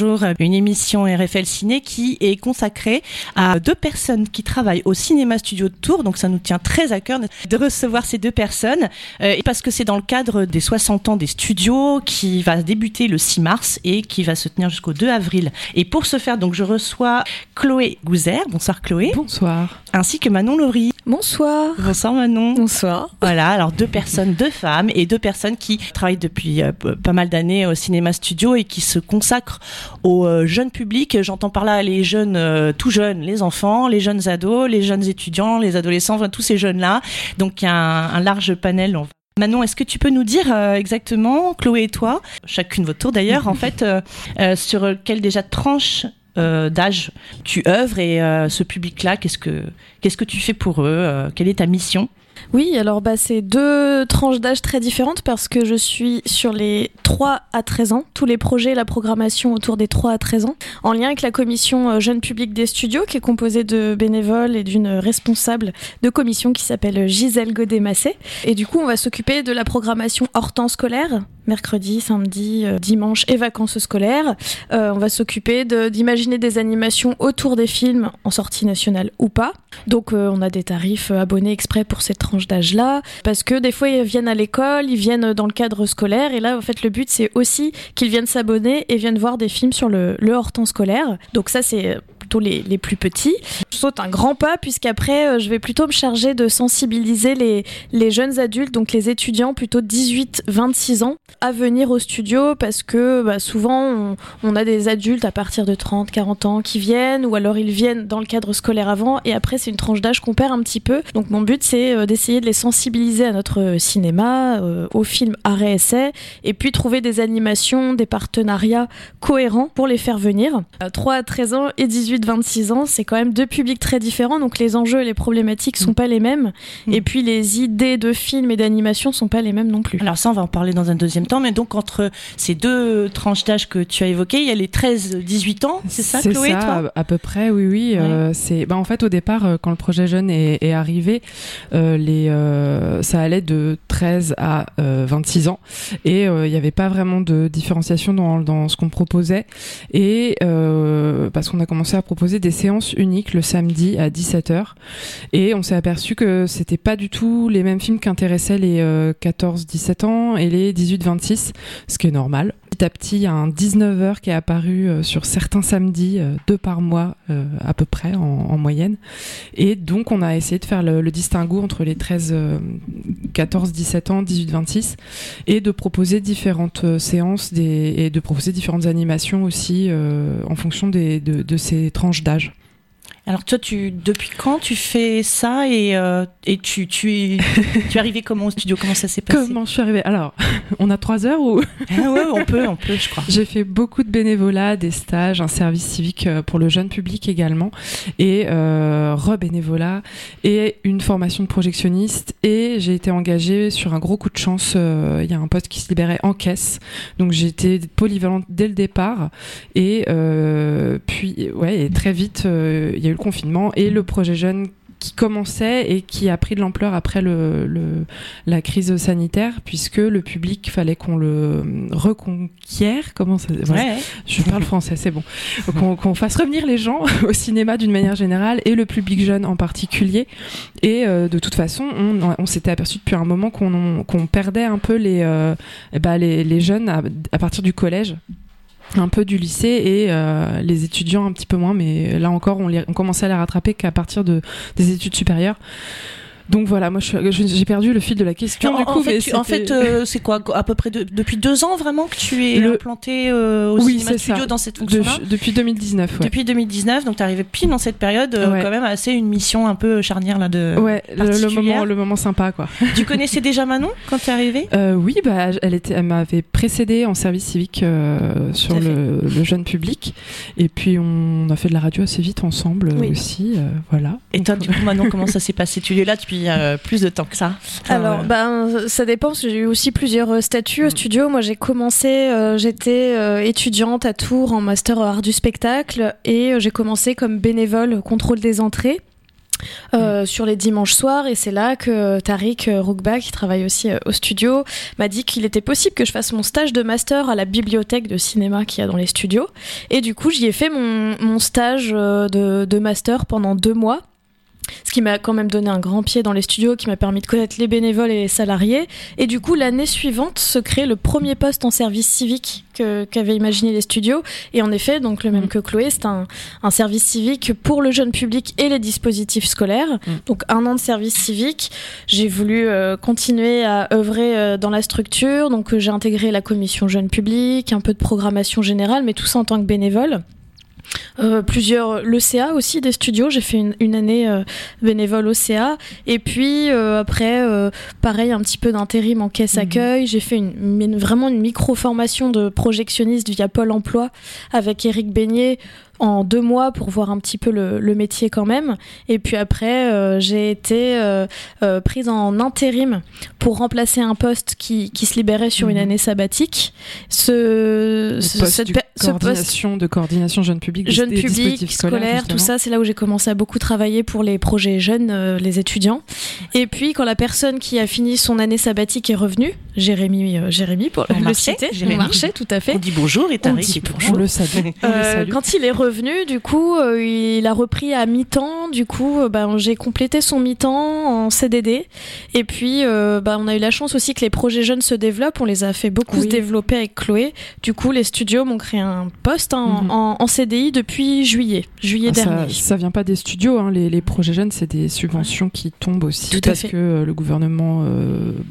jour, une émission RFL Ciné qui est consacrée à deux personnes qui travaillent au cinéma studio de Tours. Donc ça nous tient très à cœur de recevoir ces deux personnes euh, parce que c'est dans le cadre des 60 ans des studios qui va débuter le 6 mars et qui va se tenir jusqu'au 2 avril. Et pour ce faire, donc je reçois Chloé Gouzer. Bonsoir Chloé. Bonsoir. Ainsi que Manon Laurie. Bonsoir. Bonsoir Manon. Bonsoir. Voilà, alors deux personnes, deux femmes et deux personnes qui travaillent depuis euh, pas mal d'années au cinéma studio et qui se consacrent au euh, jeune public. J'entends par là les jeunes, euh, tout jeunes, les enfants, les jeunes ados, les jeunes étudiants, les adolescents, enfin, tous ces jeunes-là. Donc il y a un, un large panel. Manon, est-ce que tu peux nous dire exactement, Chloé et toi, chacune votre tour d'ailleurs, en fait, sur quelle déjà tranche d'âge tu œuvres et ce public-là, qu'est-ce que qu'est-ce que tu fais pour eux Quelle est ta mission? Oui, alors bah, c'est deux tranches d'âge très différentes parce que je suis sur les 3 à 13 ans, tous les projets, la programmation autour des 3 à 13 ans, en lien avec la commission euh, Jeune Public des Studios qui est composée de bénévoles et d'une responsable de commission qui s'appelle Gisèle Godet-Massé. Et du coup, on va s'occuper de la programmation hors temps scolaire, mercredi, samedi, euh, dimanche et vacances scolaires. Euh, on va s'occuper d'imaginer des animations autour des films en sortie nationale ou pas. Donc on a des tarifs abonnés exprès pour cette tranche d'âge-là, parce que des fois ils viennent à l'école, ils viennent dans le cadre scolaire, et là en fait le but c'est aussi qu'ils viennent s'abonner et viennent voir des films sur le, le hors-temps scolaire. Donc ça c'est les, plus petits. Je saute un grand pas puisqu'après, euh, je vais plutôt me charger de sensibiliser les, jeunes adultes, donc les étudiants plutôt 18-26 ans, à venir au studio parce que bah, souvent on, a des adultes à partir de 30-40 ans qui viennent ou alors ils viennent dans le cadre scolaire avant et après c'est une tranche d'âge qu'on perd un petit peu. Donc mon but c'est euh, d'essayer de les sensibiliser à notre cinéma, euh, au film arrêt essai et puis trouver des animations, des partenariats cohérents pour les faire venir. 3 à 13 ans et 18 26 ans, c'est quand même deux publics très différents, donc les enjeux et les problématiques sont mm. pas les mêmes. Mm. Et puis les idées de films et d'animation sont pas les mêmes non plus. Alors ça, on va en parler dans un deuxième temps, mais donc entre ces deux tranches d'âge que tu as évoquées, il y a les 13-18 ans, c'est ça, Chloé, ça, toi? à peu près, oui, oui. Euh, c'est, bah, en fait, au départ, euh, quand le projet jeune est, arrivé, euh, les, ça allait de 13 à 26 ans, et il n'y avait pas vraiment de différenciation dans, dans ce qu'on proposait, et parce qu'on a commencé à proposer des séances uniques le samedi à 17h. Et on s'est aperçu que c'était pas du tout les mêmes films qu'intéressaient les 14-17 euh, ans et les 18-26, ce qui est normal. Petit à petit, un 19h qui est apparu euh, sur certains samedis, euh, deux par mois à peu près en, moyenne. Et donc on a essayé de faire le, distinguo entre les 13, 14, 17 ans, 18, 26 et de proposer différentes séances des, et de proposer différentes animations aussi en fonction des, de, de ces tranches d'âge. Alors toi, tu depuis quand tu fais ça et, euh, et tu tu es tu es arrivé comment au studio? Comment ça s'est passé? Comment je suis arrivée? Alors, on a trois heures ou? Ah ouais, on peut, on peut, je crois. J'ai fait beaucoup de bénévolat, des stages, un service civique euh, pour le jeune public également, et euh, re-bénévolat et une formation de projectionniste. Et j'ai été engagée sur un gros coup de chance. Euh, il y a un poste qui se libérait en caisse, donc j'ai été polyvalente dès le départ. Et puis ouais, et très vite, il y a eu le confinement et le projet jeune qui commençait et qui a pris de l'ampleur après le, la crise sanitaire, puisque le public, fallait qu'on le reconquiert. Comment ça ouais. Je parle français, c'est bon. Qu'on fasse revenir les gens au cinéma d'une manière générale et le public jeune en particulier. Et euh, de toute façon, on, on s'était aperçu depuis un moment qu'on perdait un peu les, euh, bah les, les, jeunes à partir du collège un peu du lycée et euh, les étudiants un petit peu moins, mais là encore on, les, commençait à les rattraper qu'à partir de, des études supérieures. Donc voilà, moi j'ai perdu le fil de la question. en, coup, fait, en fait, euh, c'est quoi à peu près depuis deux ans vraiment que tu es implanté euh, au oui, cinéma studio dans cette fonction-là Depuis 2019. Ouais. Depuis 2019, donc tu arrivé pile dans cette période euh, quand même assez une mission un peu charnière là de. Ouais, le, moment, le moment sympa quoi. Tu connaissais déjà Manon quand tu es arrivée Oui, bah elle était, elle m'avait précédé en service civique sur le, le, jeune public, et puis on a fait de la radio assez vite ensemble aussi, voilà. Et toi, du coup, Manon, comment ça s'est passé? Tu es là depuis euh, plus de temps que ça Alors, ben, ça dépend, j'ai eu aussi plusieurs euh, statuts au mm. studio. Moi, j'ai commencé, euh, j'étais étudiante à Tours en master art du spectacle et j'ai commencé comme bénévole contrôle des entrées. euh, sur les dimanches soirs et c'est là que Tariq Roukba qui travaille aussi euh, au studio m'a dit qu'il était possible que je fasse mon stage de master à la bibliothèque de cinéma qu'il y a dans les studios et du coup j'y ai fait mon, mon stage euh, de, de master pendant deux mois ce qui m'a quand même donné un grand pied dans les studios, qui m'a permis de connaître les bénévoles et les salariés. Et du coup, l'année suivante se crée le premier poste en service civique qu'avaient imaginé les studios. Et en effet, donc le même mm. que Chloé, c'est un, un, service civique pour le jeune public et les dispositifs scolaires. Mm. Donc un an de service civique. J'ai voulu euh, continuer à œuvrer euh, dans la structure. Donc euh, j'ai intégré la commission jeune public, un peu de programmation générale, mais tout ça en tant que bénévole. Euh, plusieurs le CA aussi des studios. J'ai fait une, une année euh, bénévole au CA et puis euh, après pareil un petit peu d'intérim en caisse mhm. accueil. J'ai fait une, vraiment une micro formation de projectionniste via Pôle Emploi avec Eric Beignet en deux mois pour voir un petit peu le, le métier quand même. Et puis après, euh, j'ai été euh, euh, prise en intérim pour remplacer un poste qui, qui se libérait sur une mhm. année sabbatique. Ce, ce, poste cette, coordination, de coordination jeune public, jeune public, scolaire, tout ça, c'est là où j'ai commencé à beaucoup travailler pour les projets jeunes, les étudiants. Et puis quand la personne qui a fini son année sabbatique est revenue, Jérémy, Jérémy pour le marché, citer, Jérémy. marché, tout à fait. On dit bonjour et t'as On le salue. quand il est revenu revenu, du coup, euh, il a repris à mi-temps. Du coup, euh, ben, j'ai complété son mi-temps en CDD. Et puis, euh, ben, on a eu la chance aussi que les projets jeunes se développent. On les a fait beaucoup se développer avec Chloé. Du coup, les studios m'ont créé un poste hein, mhm. en, CDI depuis juillet, juillet ah, dernier. Ça, vient pas des studios. Hein. Les, projets jeunes, c'est des subventions qui tombent aussi Tout parce que le gouvernement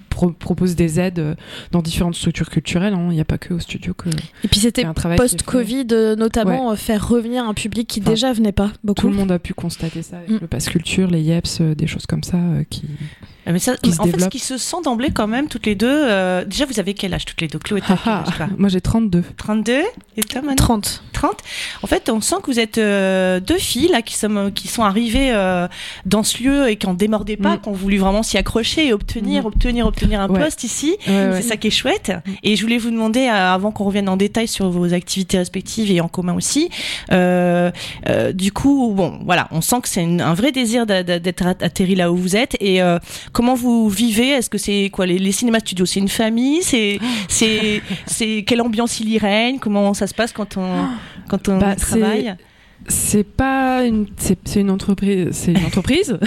propose des aides dans différentes structures culturelles. Hein. Il n'y a pas que aux studios que. Et puis c'était post-Covid, notamment faire revenir un public qui déjà venait pas beaucoup. Tout le monde a pu constater ça avec mm. le pass culture, les YEPS, euh, des choses comme ça euh, qui. Ah, mais ça, en fait, ce qui se sent d'emblée quand même, toutes les deux. Euh, déjà, vous avez quel âge toutes les deux? Chloé, ah, Moi, j'ai 32. 32 Et toi, maintenant 30. 30 En fait, on sent que vous êtes deux filles là, qui, sont, qui sont arrivées dans ce lieu et qui n'en démordaient pas, mm. qui ont voulu vraiment s'y accrocher et obtenir, mm. obtenir, obtenir un poste ici. C'est ça qui est chouette. Et je voulais vous demander, avant qu'on revienne en détail sur vos activités respectives et en commun aussi, euh, euh, du coup, bon, voilà, on sent que c'est un vrai désir d'être atterri là où vous êtes. Et euh, comment vous vivez? Est-ce que c'est quoi les, cinémas studios C'est une famille? C'est c'est c'est quelle ambiance il y règne? Comment ça se passe quand on quand on bah, travaille? C'est pas une c'est une entreprise c'est une entreprise.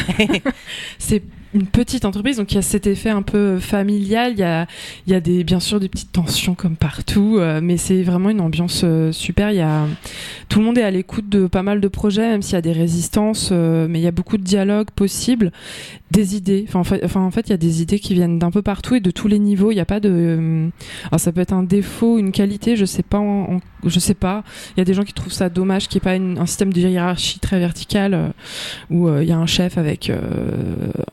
C'est une petite entreprise, donc il y a cet effet un peu familial. Il y a, il y a des, bien sûr des petites tensions comme partout, euh, mais c'est vraiment une ambiance euh, super. Il y a, tout le monde est à l'écoute de pas mal de projets, même s'il y a des résistances, euh, mais il y a beaucoup de dialogues possibles, des idées. Enfin, en fait, enfin, en fait, il y a des idées qui viennent d'un peu partout et de tous les niveaux. Il n'y a pas de, alors ça peut être un défaut, une qualité, je sais pas, en, je sais pas. Il y a des gens qui trouvent ça dommage qu'il n'y ait pas un système de hiérarchie très verticale où il y a un chef avec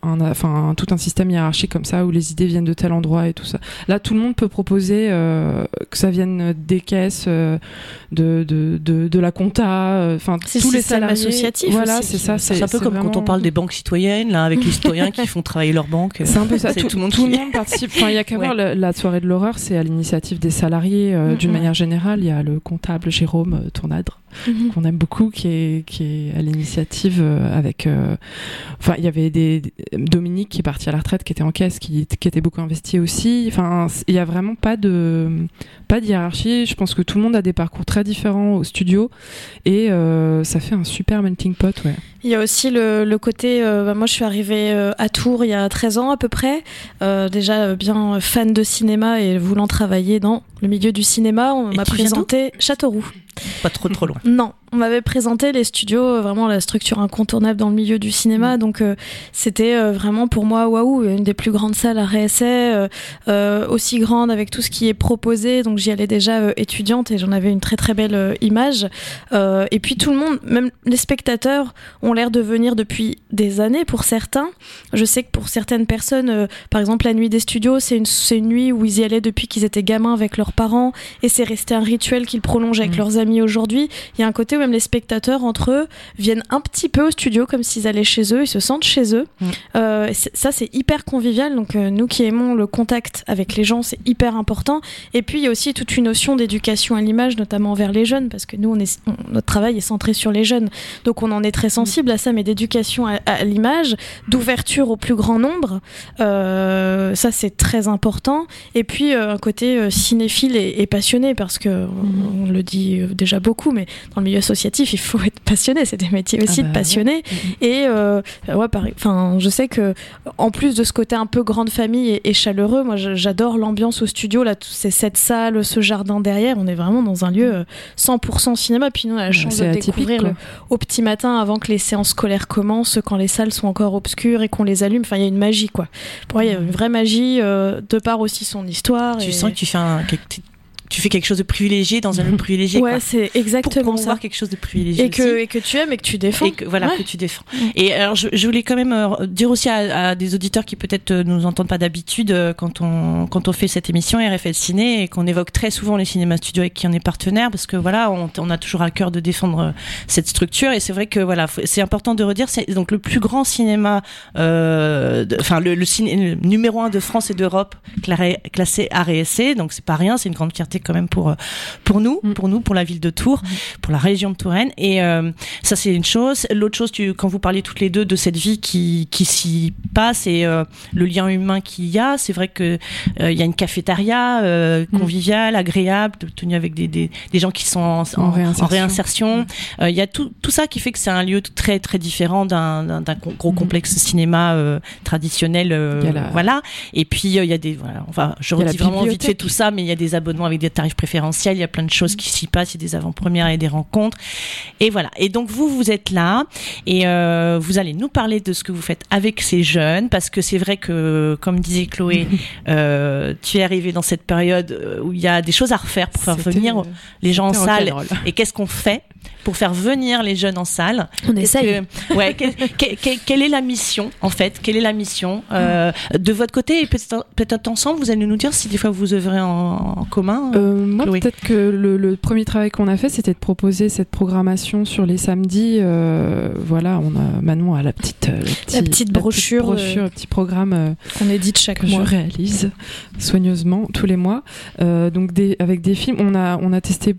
un enfin tout un système hiérarchique comme ça où les idées viennent de tel endroit et tout ça. Là, tout le monde peut proposer euh, que ça vienne des caisses, euh, de, de, de, de, la compta, euh, enfin tous les salariés associatifs. Voilà, c'est ça. C'est un peu comme quand on parle des banques citoyennes, là, avec les qui font travailler leur banque. C'est un peu ça. Tout, tout, le monde, tout le monde participe. Enfin, il y a qu'à voir la, soirée de l'horreur, c'est à l'initiative des salariés d'une manière générale. Il y a le comptable Jérôme Tournadre Mhm. qu'on aime beaucoup, qui est, qui est à l'initiative euh, avec. Euh, enfin, il y avait des, Dominique qui est parti à la retraite, qui était en caisse, qui, qui était beaucoup investi aussi. Enfin, il y a vraiment pas de pas de hiérarchie. Je pense que tout le monde a des parcours très différents au studio et euh, ça fait un super melting pot, ouais. Il y a aussi le, le côté, bah, moi je suis arrivée à Tours il y a 13 ans à peu près, déjà bien fan de cinéma et voulant travailler dans le milieu du cinéma, on m'a présenté Châteauroux. Pas trop trop loin. Non, on m'avait présenté les studios, euh, vraiment la structure incontournable dans le milieu du cinéma. Mm. Donc euh, c'était euh, vraiment pour moi, waouh, une des plus grandes salles à réessai, aussi grande avec tout ce qui est proposé. Donc j'y allais déjà étudiante et j'en avais une très très belle image. et puis tout le monde, même les spectateurs, ont l'air de venir depuis des années pour certains. Je sais que pour certaines personnes, par exemple la nuit des studios, c'est une, une nuit où ils y allaient depuis qu'ils étaient gamins avec leurs leurs parents et c'est resté un rituel qu'ils prolongent avec Mm. leurs amis aujourd'hui. Il y a un côté où même les spectateurs entre eux viennent un petit peu au studio comme s'ils allaient chez eux, ils se sentent chez eux. Mm. Euh, ça c'est hyper convivial. Donc euh, nous qui aimons le contact avec les gens, c'est hyper important. Et puis il y a aussi toute une notion d'éducation à l'image, notamment envers les jeunes, parce que nous on est, on- notre travail est centré sur les jeunes, donc on en est très sensible à ça, mais d'éducation à, à l'image, d'ouverture au plus grand nombre, euh, ça c'est très important. Et puis un côté euh, cinéphile et, et passionné, parce que on, on le dit euh, déjà beaucoup, mais dans le milieu associatif, il faut être passionné. C'est des métiers aussi Ah bah de passionnés. Et euh, ouais, pareil. Enfin, je sais que en plus de ce côté un peu grande famille et, et chaleureux, moi j'adore l'ambiance au studio. Là, tous ces cette salle, ce jardin derrière, on est vraiment dans un lieu euh, 100% cinéma. Puis nous, on a la chance de C'est atypique, découvrir le- au petit matin avant que les séances scolaires commencent, quand les salles sont encore obscures et qu'on les allume. Enfin, il y a une magie, quoi. Pour moi, il y a une vraie magie euh, de par aussi son histoire. Tu et- sens que tu fais un, tu- fais quelque chose de privilégié dans un lieu privilégié. Ouais, c'est Pour exactement ça. promouvoir quelque chose de privilégié. Et que, aussi. et que tu aimes et que tu défends. et que voilà Ouais. que tu défends. Mm. Et alors je, je voulais quand même euh, dire aussi à, à des auditeurs qui peut-être euh, nous entendent pas d'habitude euh, quand on quand on fait cette émission RFL Ciné et qu'on évoque très souvent les cinémas studios avec qui on est partenaire parce que voilà on, on a toujours à cœur de défendre cette structure et c'est vrai que voilà c'est important de redire c'est donc le plus grand cinéma euh, enfin le, le, ciné- le numéro un de France et d'Europe classé essai donc c'est pas rien c'est une grande fierté quand même pour euh, pour nous Mm. pour nous pour la ville de Tours pour la région de Touraine et euh, ça c'est une chose. L'autre chose, tu, quand vous parlez toutes les deux de cette vie qui, qui s'y passe et euh, le lien humain qu'il y a, c'est vrai que euh, il y a une cafétéria Mm. conviviale, agréable, tenue avec des, des, des gens qui sont en, en- en réinsertion. réinsertion. Il y a tout, tout ça qui fait que c'est un lieu très très différent d'un d'un- gros Mm. complexe cinéma traditionnel. la- Voilà. Et puis il y a des, voilà, enfin, je redis vraiment vite fait tout ça, mais il y a des abonnements avec des tarifs préférentiels. Il y a plein de choses qui s'y passent. Il y a des avant-premières et des rencontres. Et voilà. Et donc vous, vous êtes là et euh, vous allez nous parler de ce que vous faites avec ces jeunes, parce que c'est vrai que, comme disait Chloé, euh, tu es arrivé dans cette période euh, où il y a des choses à refaire pour faire venir les gens en salle. Et qu'est-ce qu'on fait pour faire venir les jeunes en salle On essaye. que- ouais, que- que- que- quelle est la mission en fait? Quelle est la mission euh, de votre côté? Et peut-être ensemble Vous allez nous dire si des fois vous œuvrez en, en commun. Euh, moi, peut-être que le, le premier travail qu'on a fait, c'était de proposer cette programmation sur les samedis. Euh, voilà, on a Manon a la petite, euh, petit- petite brochure, brochure, euh, le petit programme euh, qu'on édite chaque que je mois. réalise soigneusement tous les mois. Euh, donc des, avec des films, on a on a testé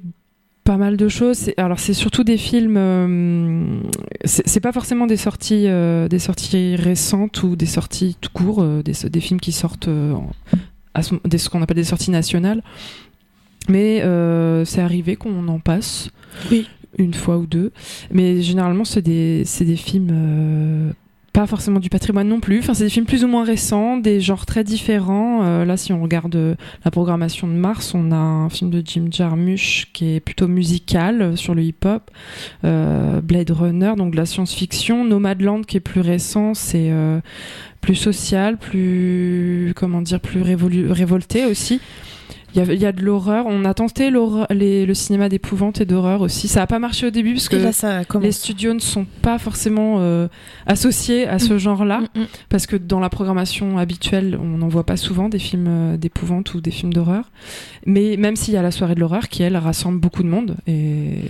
pas mal de choses. Alors c'est surtout des films. euh, c'est pas forcément des sorties euh, des sorties récentes ou des sorties tout court, euh, des, des films qui sortent euh, à ce, des, ce qu'on appelle des sorties nationales. Mais c'est arrivé qu'on en passe. Oui. Une fois ou deux. Mais généralement, c'est des, des films pas forcément du patrimoine non plus. Enfin, c'est des films plus ou moins récents, des genres très différents. Euh, là, si on regarde euh, la programmation de mars, on a un film de Jim Jarmusch qui est plutôt musical euh, sur le hip-hop. Blade Runner, donc de la science-fiction. Nomadland qui est plus récent, c'est plus social, plus comment dire, plus révolu- révolté aussi. Il y, a, il y a de l'horreur. On a tenté les- le cinéma d'épouvante et d'horreur aussi. Ça n'a pas marché au début parce que là, les studios ne sont pas forcément euh, associés à ce genre-là, Mm, mm. parce que dans la programmation habituelle, on n'en voit pas souvent des films euh, d'épouvante ou des films d'horreur. Mais même s'il y a la soirée de l'horreur qui, elle, rassemble beaucoup de monde. Et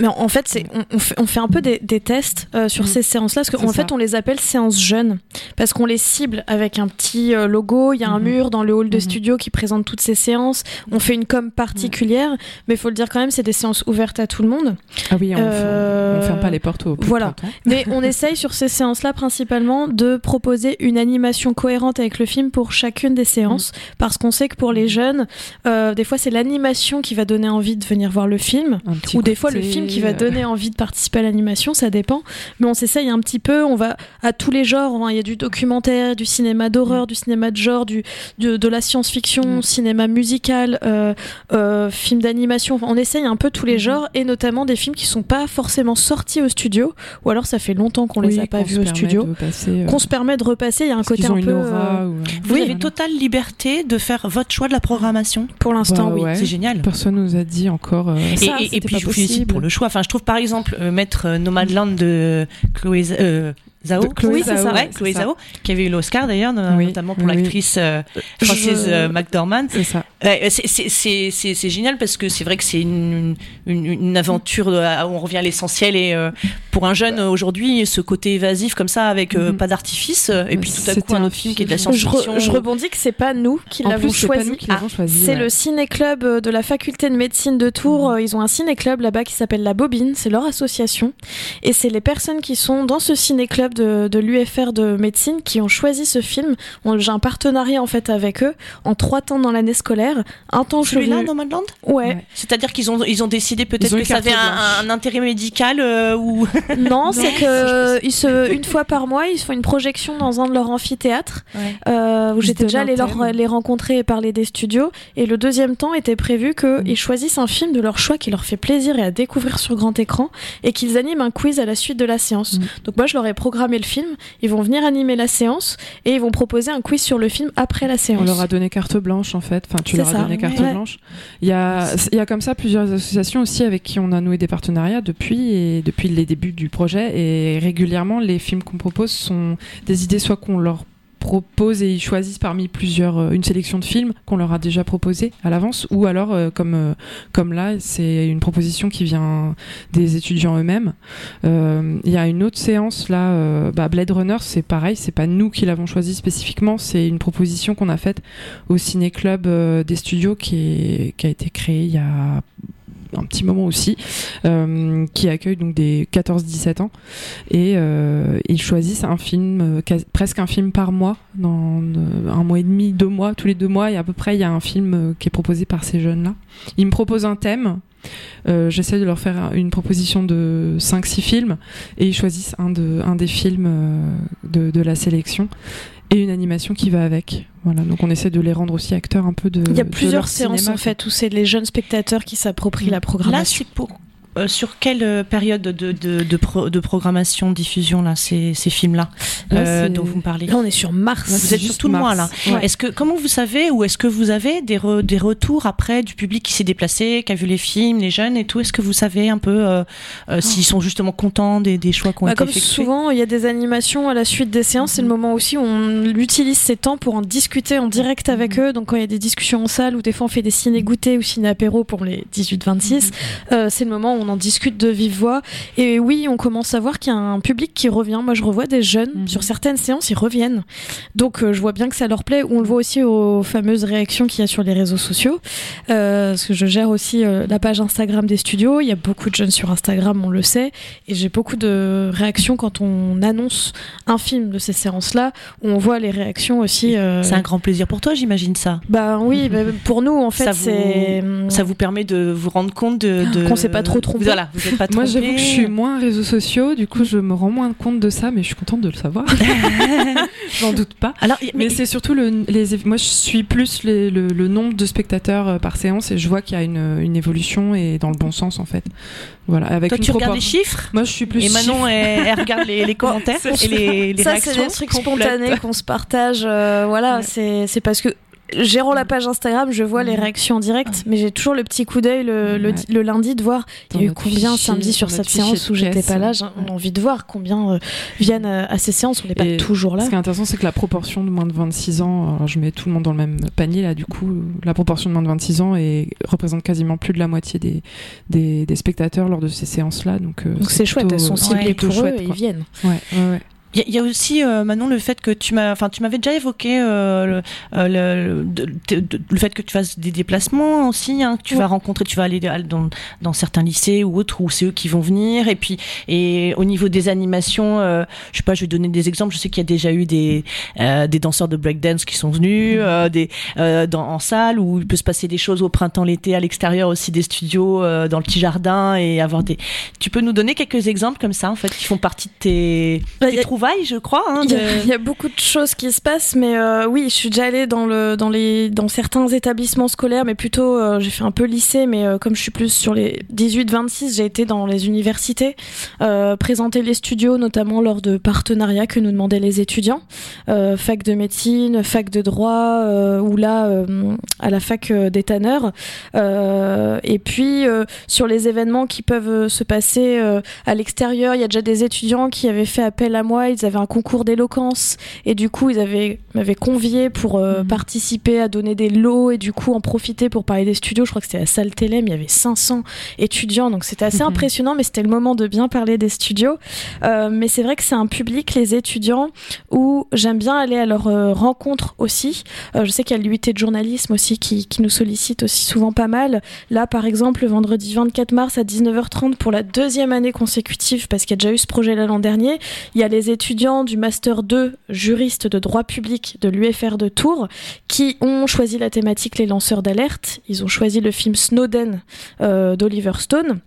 Mais en fait, c'est, on, on fait, on fait un peu des, des tests euh, sur Mm. ces séances-là, parce qu'en fait, on les appelle séances jeunes, parce qu'on les cible avec un petit euh, logo, il y a un Mhm. mur dans le hall de Mhm. studio qui présente toutes ces séances, on fait une com particulière, mais il faut le dire quand même, c'est des séances ouvertes à tout le monde. ah oui, on, Euh, on ferme pas les portes au voilà. 30 ans. Mais on essaye sur ces séances-là principalement de proposer une animation cohérente avec le film pour chacune des séances, parce qu'on sait que pour les jeunes, euh, des fois c'est l'animation qui va donner envie de venir voir le film, ou des fois le film qui va donner envie de participer à l'animation, ça dépend. Mais on s'essaye un petit peu, on va à tous les genres. hein. Il y a du documentaire, du cinéma d'horreur, du cinéma de genre, du, de, de la science-fiction, Mm. cinéma musical, euh, euh, film d'animation. Enfin, on essaye un peu tous les Mhm. genres et notamment des films qui sont pas forcément sortis au studio, ou alors ça fait longtemps qu'on les oui, a pas vus au studio. euh, Qu'on se permet de repasser, il y a un parce côté un peu. aura euh, ou, Vous oui, avez voilà. totale liberté de faire votre choix de la programmation. pour l'instant, Bah oui. ouais. C'est génial. Personne nous a dit encore. euh, Et, ça, et- et c'était puis je vous félicite pour le choix. Enfin, je trouve par exemple euh, mettre euh, Nomadland de Chloé, euh, Zhao. oui, c'est ça. Ouais, Chloé Zhao, qui avait eu l'Oscar d'ailleurs, notamment pour l'actrice euh, Frances euh, McDormand. C'est ça. c'est génial parce que c'est vrai que c'est une, une, une, aventure où on revient à l'essentiel et pour un jeune aujourd'hui, ce côté évasif comme ça, avec mm-hmm. pas d'artifice, et puis tout à coup un autre film qui est de la science-fiction. Je, rebondis que c'est pas nous qui l'avons choisi. Ah, c'est le ciné-club de la faculté de médecine de Tours. Mm-hmm. Ils ont un ciné-club là-bas qui s'appelle La Bobine, c'est leur association. Et c'est les personnes qui sont dans ce ciné-club de, de l'UFR de médecine qui ont choisi ce film. J'ai un partenariat en fait avec eux en trois temps dans l'année scolaire. Un temps Celui-là, dans Madland Ouais. C'est-à-dire qu'ils ont, ils ont décidé peut-être que ça avait un, intérêt médical euh, ou. Non, c'est que ils se, une fois par mois, ils font une projection dans un de leurs amphithéâtres euh, où j'étais déjà allée les rencontrer et parler des studios. Et le deuxième temps était prévu qu'ils mm. choisissent un film de leur choix qui leur fait plaisir et à découvrir sur grand écran et qu'ils animent un quiz à la suite de la séance. Mm. Donc moi, je leur ai programmé le film. Ils vont venir animer la séance et ils vont proposer un quiz sur le film après la séance. On leur a donné carte blanche en fait. Enfin, tu leur as donné carte blanche. Il y a, il y a comme ça plusieurs associations aussi avec qui on a noué des partenariats depuis et depuis les débuts du projet. Et régulièrement, les films qu'on propose sont des idées soit qu'on leur proposent et ils choisissent parmi plusieurs euh, une sélection de films qu'on leur a déjà proposé à l'avance ou alors euh, comme euh, comme là c'est une proposition qui vient des étudiants eux-mêmes. Il y a une autre séance là bah Blade Runner c'est pareil c'est pas nous qui l'avons choisi spécifiquement c'est une proposition qu'on a faite au ciné club des studios qui, qui a été créé il y a un petit moment aussi, euh, qui accueille donc des 14-17 ans. Et euh, ils choisissent un film, euh, presque un film par mois, dans un mois et demi, deux mois, tous les deux mois, et à peu près il y a un film qui est proposé par ces jeunes-là. Ils me proposent un thème. J'essaie de leur faire une proposition de 5-6 films et ils choisissent un, de, un des films de, de la sélection et une animation qui va avec. Voilà, donc on essaie de les rendre aussi acteurs un peu de. Il y a plusieurs séances en fait où c'est les jeunes spectateurs qui s'approprient la programmation. Là, c'est pour euh, sur quelle euh, période de, de, de, de programmation, diffusion, là, ces, ces films-là euh, dont vous me parlez? Là, on est sur mars. vous êtes sur tout le mois, là. Est-ce que, comment vous savez, ou est-ce que vous avez des, des retours après du public qui s'est déplacé, qui a vu les films, les jeunes et tout? Est-ce que vous savez un peu euh, oh. s'ils sont justement contents des, des choix qu'on bah, été comme Souvent, il y a des animations à la suite des séances. C'est le moment aussi où on utilise ces temps pour en discuter en direct avec mm-hmm. eux. Donc, quand il y a des discussions en salle ou des fois on fait des ciné-goûtés ou ciné-apéro pour les 18-26, mm-hmm. c'est le moment où on en discute de vive voix. Et oui, on commence à voir qu'il y a un public qui revient. Moi, je revois des jeunes mhm. sur certaines séances, ils reviennent. Donc, euh, je vois bien que ça leur plaît. On le voit aussi aux fameuses réactions qu'il y a sur les réseaux sociaux. Euh, parce que je gère aussi euh, la page Instagram des studios. Il y a beaucoup de jeunes sur Instagram, on le sait. Et j'ai beaucoup de réactions quand on annonce un film de ces séances-là. On voit les réactions aussi. C'est un grand plaisir pour toi, j'imagine ça. Bah oui, bah, pour nous, en fait, c'est. Ça vous permet de vous rendre compte de. de... Qu'on s'est pas trop trompé. Voilà, Moi, j'avoue que je suis moins réseaux sociaux, du coup, je me rends moins compte de ça, mais je suis contente de le savoir. J'en doute pas. Alors, mais, c'est surtout le, les. Moi, je suis plus le, le, nombre de spectateurs euh, par séance et je vois qu'il y a une, une, évolution et dans le bon sens, en fait. Voilà. Avec Toi, tu regardes les chiffres Moi, je suis plus. Et Manon, elle, regarde les, les commentaires et les, les ça, réactions. Ça, c'est des trucs spontanés qu'on se partage. Euh, voilà, ouais. c'est parce que gérant la page Instagram, je vois les mhm. réactions en direct, mais j'ai toujours le petit coup d'œil le, le, lundi de voir il y a eu combien samedi sur cette séance où j'étais pas là. J'ai envie de voir combien euh, viennent euh, à ces séances. On n'est pas toujours là. Ce qui est intéressant, c'est que la proportion de moins de 26 ans, je mets tout le monde dans le même panier là, du coup, la proportion de moins de 26 ans et représente quasiment plus de la moitié des, des, des spectateurs lors de ces séances-là. Donc euh, c'est chouette, elles sont ciblées pour eux et ils viennent. Ouais, ouais, ouais. Il y, a aussi euh, Manon le fait que tu m'as, enfin tu m'avais déjà évoqué euh, euh, le, le, fait que tu fasses des déplacements aussi, hein, que tu vas rencontrer, tu vas aller dans, dans certains lycées ou autres où c'est eux qui vont venir et puis et au niveau des animations, euh, je sais pas, je vais donner des exemples. Je sais qu'il y a déjà eu des euh, des danseurs de breakdance qui sont venus, mmh. des dans, en salle où il peut se passer des choses au printemps, l'été, à l'extérieur aussi des studios dans le petit jardin et avoir des. Tu peux nous donner quelques exemples comme ça en fait qui font partie de tes, bah, je crois. Hein, il, y a, beaucoup de choses qui se passent, mais euh, oui, je suis déjà allée dans, le, dans, les, dans certains établissements scolaires, mais plutôt, euh, j'ai fait un peu lycée, mais euh, comme je suis plus sur les 18-26, j'ai été dans les universités, présenter les studios, notamment lors de partenariats que nous demandaient les étudiants, fac de médecine, fac de droit, ou là, à la fac des tanneurs. et puis, sur les événements qui peuvent se passer à l'extérieur, il y a déjà des étudiants qui avaient fait appel à moi ils avaient un concours d'éloquence et du coup, ils avaient m'avaient convié pour euh, Mhm. participer à donner des lots et du coup en profiter pour parler des studios. Je crois que c'était à Salle Télém, il y avait 500 étudiants, donc c'était assez Mhm. impressionnant, mais c'était le moment de bien parler des studios. Euh, mais c'est vrai que c'est un public, les étudiants, où j'aime bien aller à leur euh, rencontre aussi. Je sais qu'il y a l'UIT de journalisme aussi qui, qui nous sollicite aussi souvent pas mal. Là, par exemple, le vendredi 24 mars à 19h30 pour la deuxième année consécutive, parce qu'il y a déjà eu ce projet-là l'an dernier, il y a les étudiants du Master 2 juriste de droit public de l'UFR de Tours qui ont choisi la thématique les lanceurs d'alerte. Ils ont choisi le film Snowden euh, d'Oliver Stone.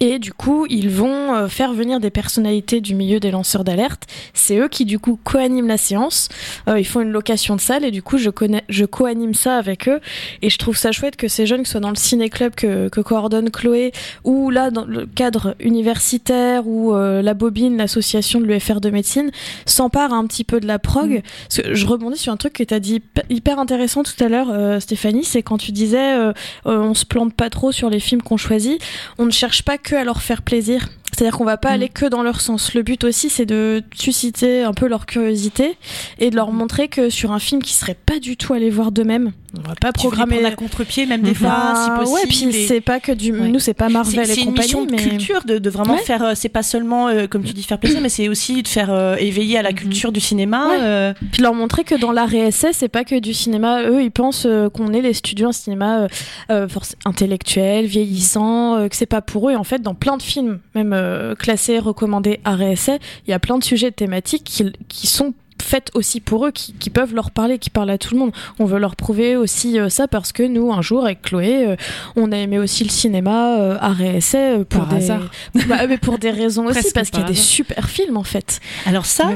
Et du coup, ils vont euh, faire venir des personnalités du milieu des lanceurs d'alerte. C'est eux qui, du coup, co-animent la séance. Euh, ils font une location de salle et du coup, je, connais, je co-anime ça avec eux. Et je trouve ça chouette que ces jeunes, que ce soit dans le ciné-club que, que coordonne Chloé, ou là, dans le cadre universitaire, ou euh, la Bobine, l'association de l'UFR de médecine, s'emparent un petit peu de la prog. Mm. Parce que je rebondis sur un truc que tu as dit hyp- hyper intéressant tout à l'heure, euh, Stéphanie, c'est quand tu disais euh, euh, on se plante pas trop sur les films qu'on choisit, on ne cherche pas que à leur faire plaisir. C'est-à-dire qu'on va pas Mm. aller que dans leur sens. Le but aussi, c'est de susciter un peu leur curiosité et de leur montrer que sur un film qui serait pas du tout allé voir d'eux-mêmes, on va pas Tu programmer. à contre-pied, même des fois, Bah, si possible. ouais, puis et- c'est pas que du. Ouais. Nous, c'est pas Marvel c'est et compagnie, mission de mais. culture, de, de vraiment Ouais. faire. euh, c'est pas seulement, euh, comme tu dis, faire plaisir, mais c'est aussi de faire euh, éveiller à la Mhm. culture du cinéma. Ouais. Puis leur montrer que dans l'art essai, c'est pas que du cinéma. Eux, ils pensent qu'on est les studios un cinéma euh, euh, forc- intellectuel, vieillissant, que c'est pas pour eux. Et en fait, dans plein de films, même euh, classés, recommandés art et essai, il y a plein de sujets thématiques qui, qui sont faites aussi pour eux, qui, qui peuvent leur parler, qui parlent à tout le monde. On veut leur prouver aussi euh, ça parce que nous, un jour, avec Chloé, euh, on a aimé aussi le cinéma, euh, art et essai, euh, pour Par des... hasard. Bah, mais pour des raisons aussi, parce qu'il y a des super films, en fait. Alors ça,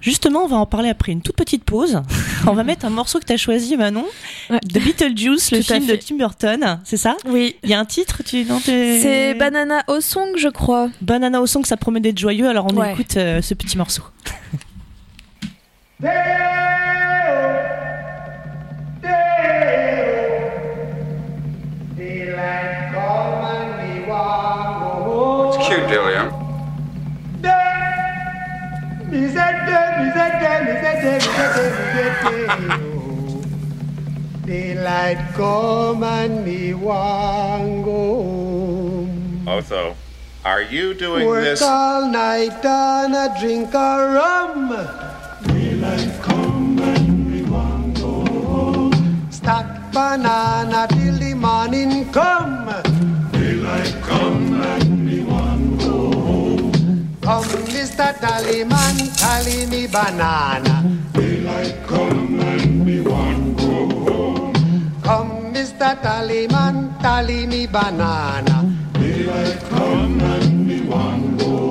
Justement, on va en parler après une toute petite pause. on va mettre un morceau que tu as choisi, Manon, Ouais. de Beetlejuice, le Tout film de. Tim Burton, c'est ça? Oui. Il y a un titre, tu C'est Banana au Song, je crois. Banana au son que ça promet d'être joyeux, alors on Ouais. écoute euh, ce petit morceau. It's cute, Dilliam. Daylight come and me want go home. Otho, are you doing Work this? all night and a drink a rum. Daylight come and me want go home. Stack banana till the morning come. Daylight come and Come, Mr. Tallyman, tally me banana. Daylight come and me one go home. Come, Mr. Tallyman, tally me banana. Daylight come and me one go home.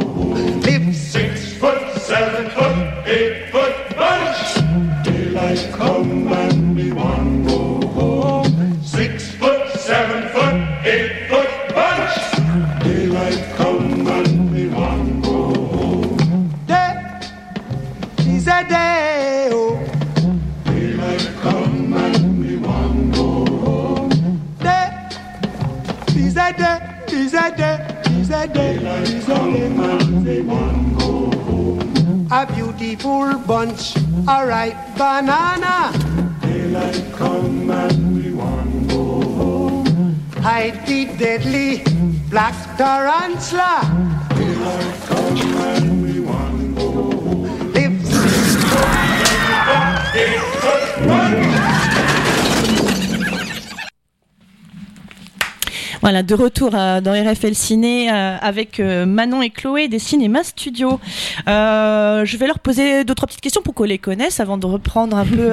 De retour euh, dans RFL Ciné euh, avec euh, Manon et Chloé des Cinéma Studios. Euh, je vais leur poser deux trois petites questions pour qu'on les connaisse avant de reprendre un peu